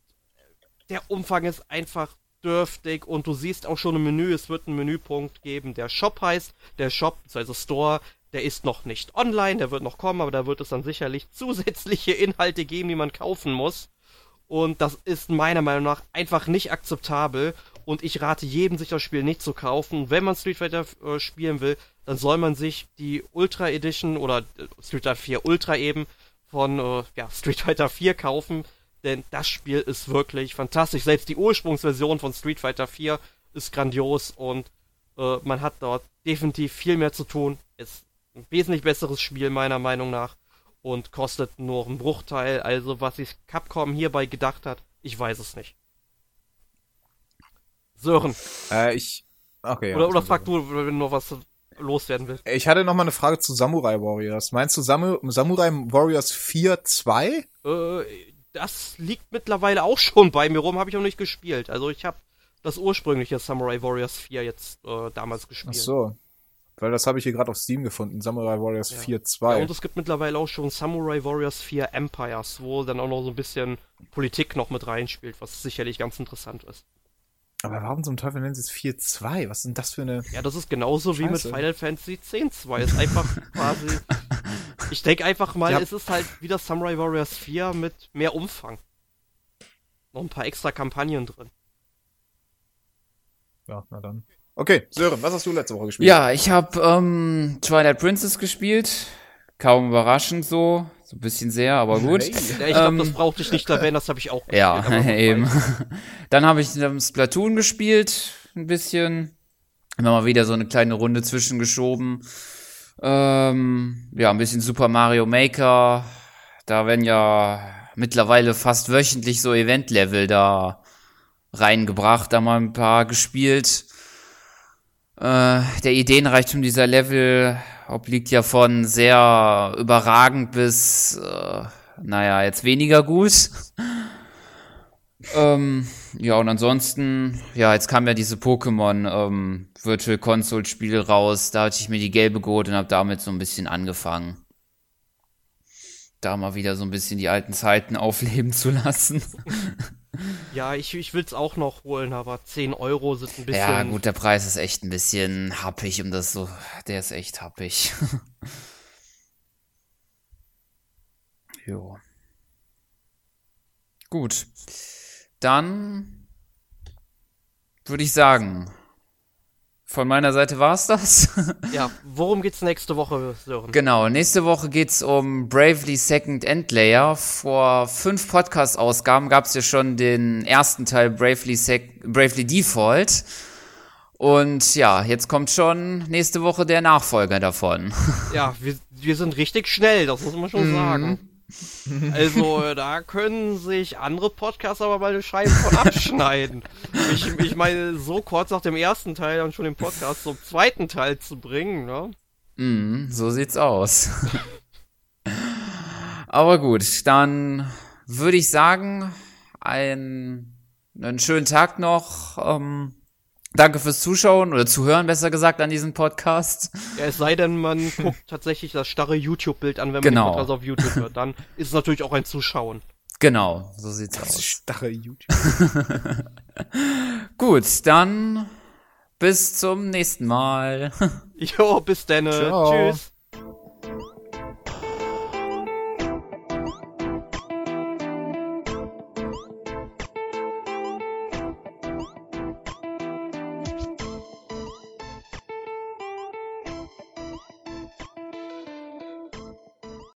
der Umfang ist einfach dürftig und du siehst auch schon im Menü, es wird einen Menüpunkt geben, der Shop heißt. Der Shop, also Store, der ist noch nicht online, der wird noch kommen, aber da wird es dann sicherlich zusätzliche Inhalte geben, die man kaufen muss. Und das ist meiner Meinung nach einfach nicht akzeptabel. Und ich rate jedem, sich das Spiel nicht zu kaufen. Wenn man Street Fighter äh, spielen will, dann soll man sich die Ultra Edition oder äh, Street Fighter 4 Ultra eben von äh, ja, Street Fighter 4 kaufen. Denn das Spiel ist wirklich fantastisch. Selbst die Ursprungsversion von Street Fighter 4 ist grandios und äh, man hat dort definitiv viel mehr zu tun. Ist ein wesentlich besseres Spiel meiner Meinung nach und kostet nur einen Bruchteil. Also was sich Capcom hierbei gedacht hat, ich weiß es nicht. Sören. Äh, ich. Okay. Oder, oder frag du, wenn du noch was loswerden willst. Ich hatte noch mal eine Frage zu Samurai Warriors. Meinst du Samu Samurai Warriors 4 2? Äh, das liegt mittlerweile auch schon bei mir rum, habe ich noch nicht gespielt. Also ich habe das ursprüngliche Samurai Warriors 4 jetzt äh, damals gespielt. Ach so. Weil das habe ich hier gerade auf Steam gefunden, Samurai Warriors ja. 4 2. Ja, und es gibt mittlerweile auch schon Samurai Warriors 4 Empires, wo dann auch noch so ein bisschen Politik noch mit reinspielt, was sicherlich ganz interessant ist. Aber warum zum Teufel nennen sie es 4-2? Was ist denn das für eine. Ja, das ist genauso Scheiße. wie mit Final Fantasy X-2. Ist einfach quasi. Ich denke einfach mal, ja. es ist halt wieder Samurai Warriors 4 mit mehr Umfang. Noch ein paar extra Kampagnen drin. Ja, na dann. Okay, Sören, was hast du letzte Woche gespielt? Ja, ich habe ähm, Twilight Princess gespielt. Kaum überraschend so. So ein bisschen sehr, aber gut. Hey. Ja, ich glaube, ähm, das brauchte ich nicht erwähnen, das habe ich auch gespielt. Ja, eben. Dann habe ich ähm, Splatoon gespielt, ein bisschen. Immer mal wieder so eine kleine Runde zwischengeschoben. Ähm, ja, ein bisschen Super Mario Maker. Da werden ja mittlerweile fast wöchentlich so Event-Level da reingebracht, da mal ein paar gespielt. Äh, der Ideenreichtum dieser Level obliegt ja von sehr überragend bis, äh, naja, jetzt weniger gut. ähm, ja, und ansonsten, ja, jetzt kam ja diese Pokémon ähm, Virtual Console Spiel raus. Da hatte ich mir die gelbe geholt und habe damit so ein bisschen angefangen. Da mal wieder so ein bisschen die alten Zeiten aufleben zu lassen. Ja, ich, ich will es auch noch holen, aber 10 Euro sind ein bisschen. Ja, gut, der Preis ist echt ein bisschen happig, um das so. Der ist echt happig. jo. Gut. Dann würde ich sagen, von meiner Seite war es das. ja, worum geht's nächste Woche, Sören? Genau, nächste Woche geht's um Bravely Second Endlayer. Vor fünf Podcast-Ausgaben gab's ja schon den ersten Teil Bravely, Sec Bravely Default. Und ja, jetzt kommt schon nächste Woche der Nachfolger davon. Ja, wir, wir sind richtig schnell, das muss man schon mhm. sagen. Also, da können sich andere Podcasts aber mal eine Scheibe von abschneiden. ich, ich meine, so kurz nach dem ersten Teil dann schon den Podcast zum zweiten Teil zu bringen, ne? Mm, so sieht's aus. aber gut, dann würde ich sagen, ein, einen schönen Tag noch. Ähm, Danke fürs Zuschauen oder Zuhören, besser gesagt, an diesem Podcast. Ja, es sei denn, man guckt tatsächlich das starre YouTube-Bild an, wenn man genau. den Podcast auf YouTube hört. Dann ist es natürlich auch ein Zuschauen. Genau, so sieht's das aus. Starre YouTube. Gut, dann bis zum nächsten Mal. Jo, bis dann. Tschüss.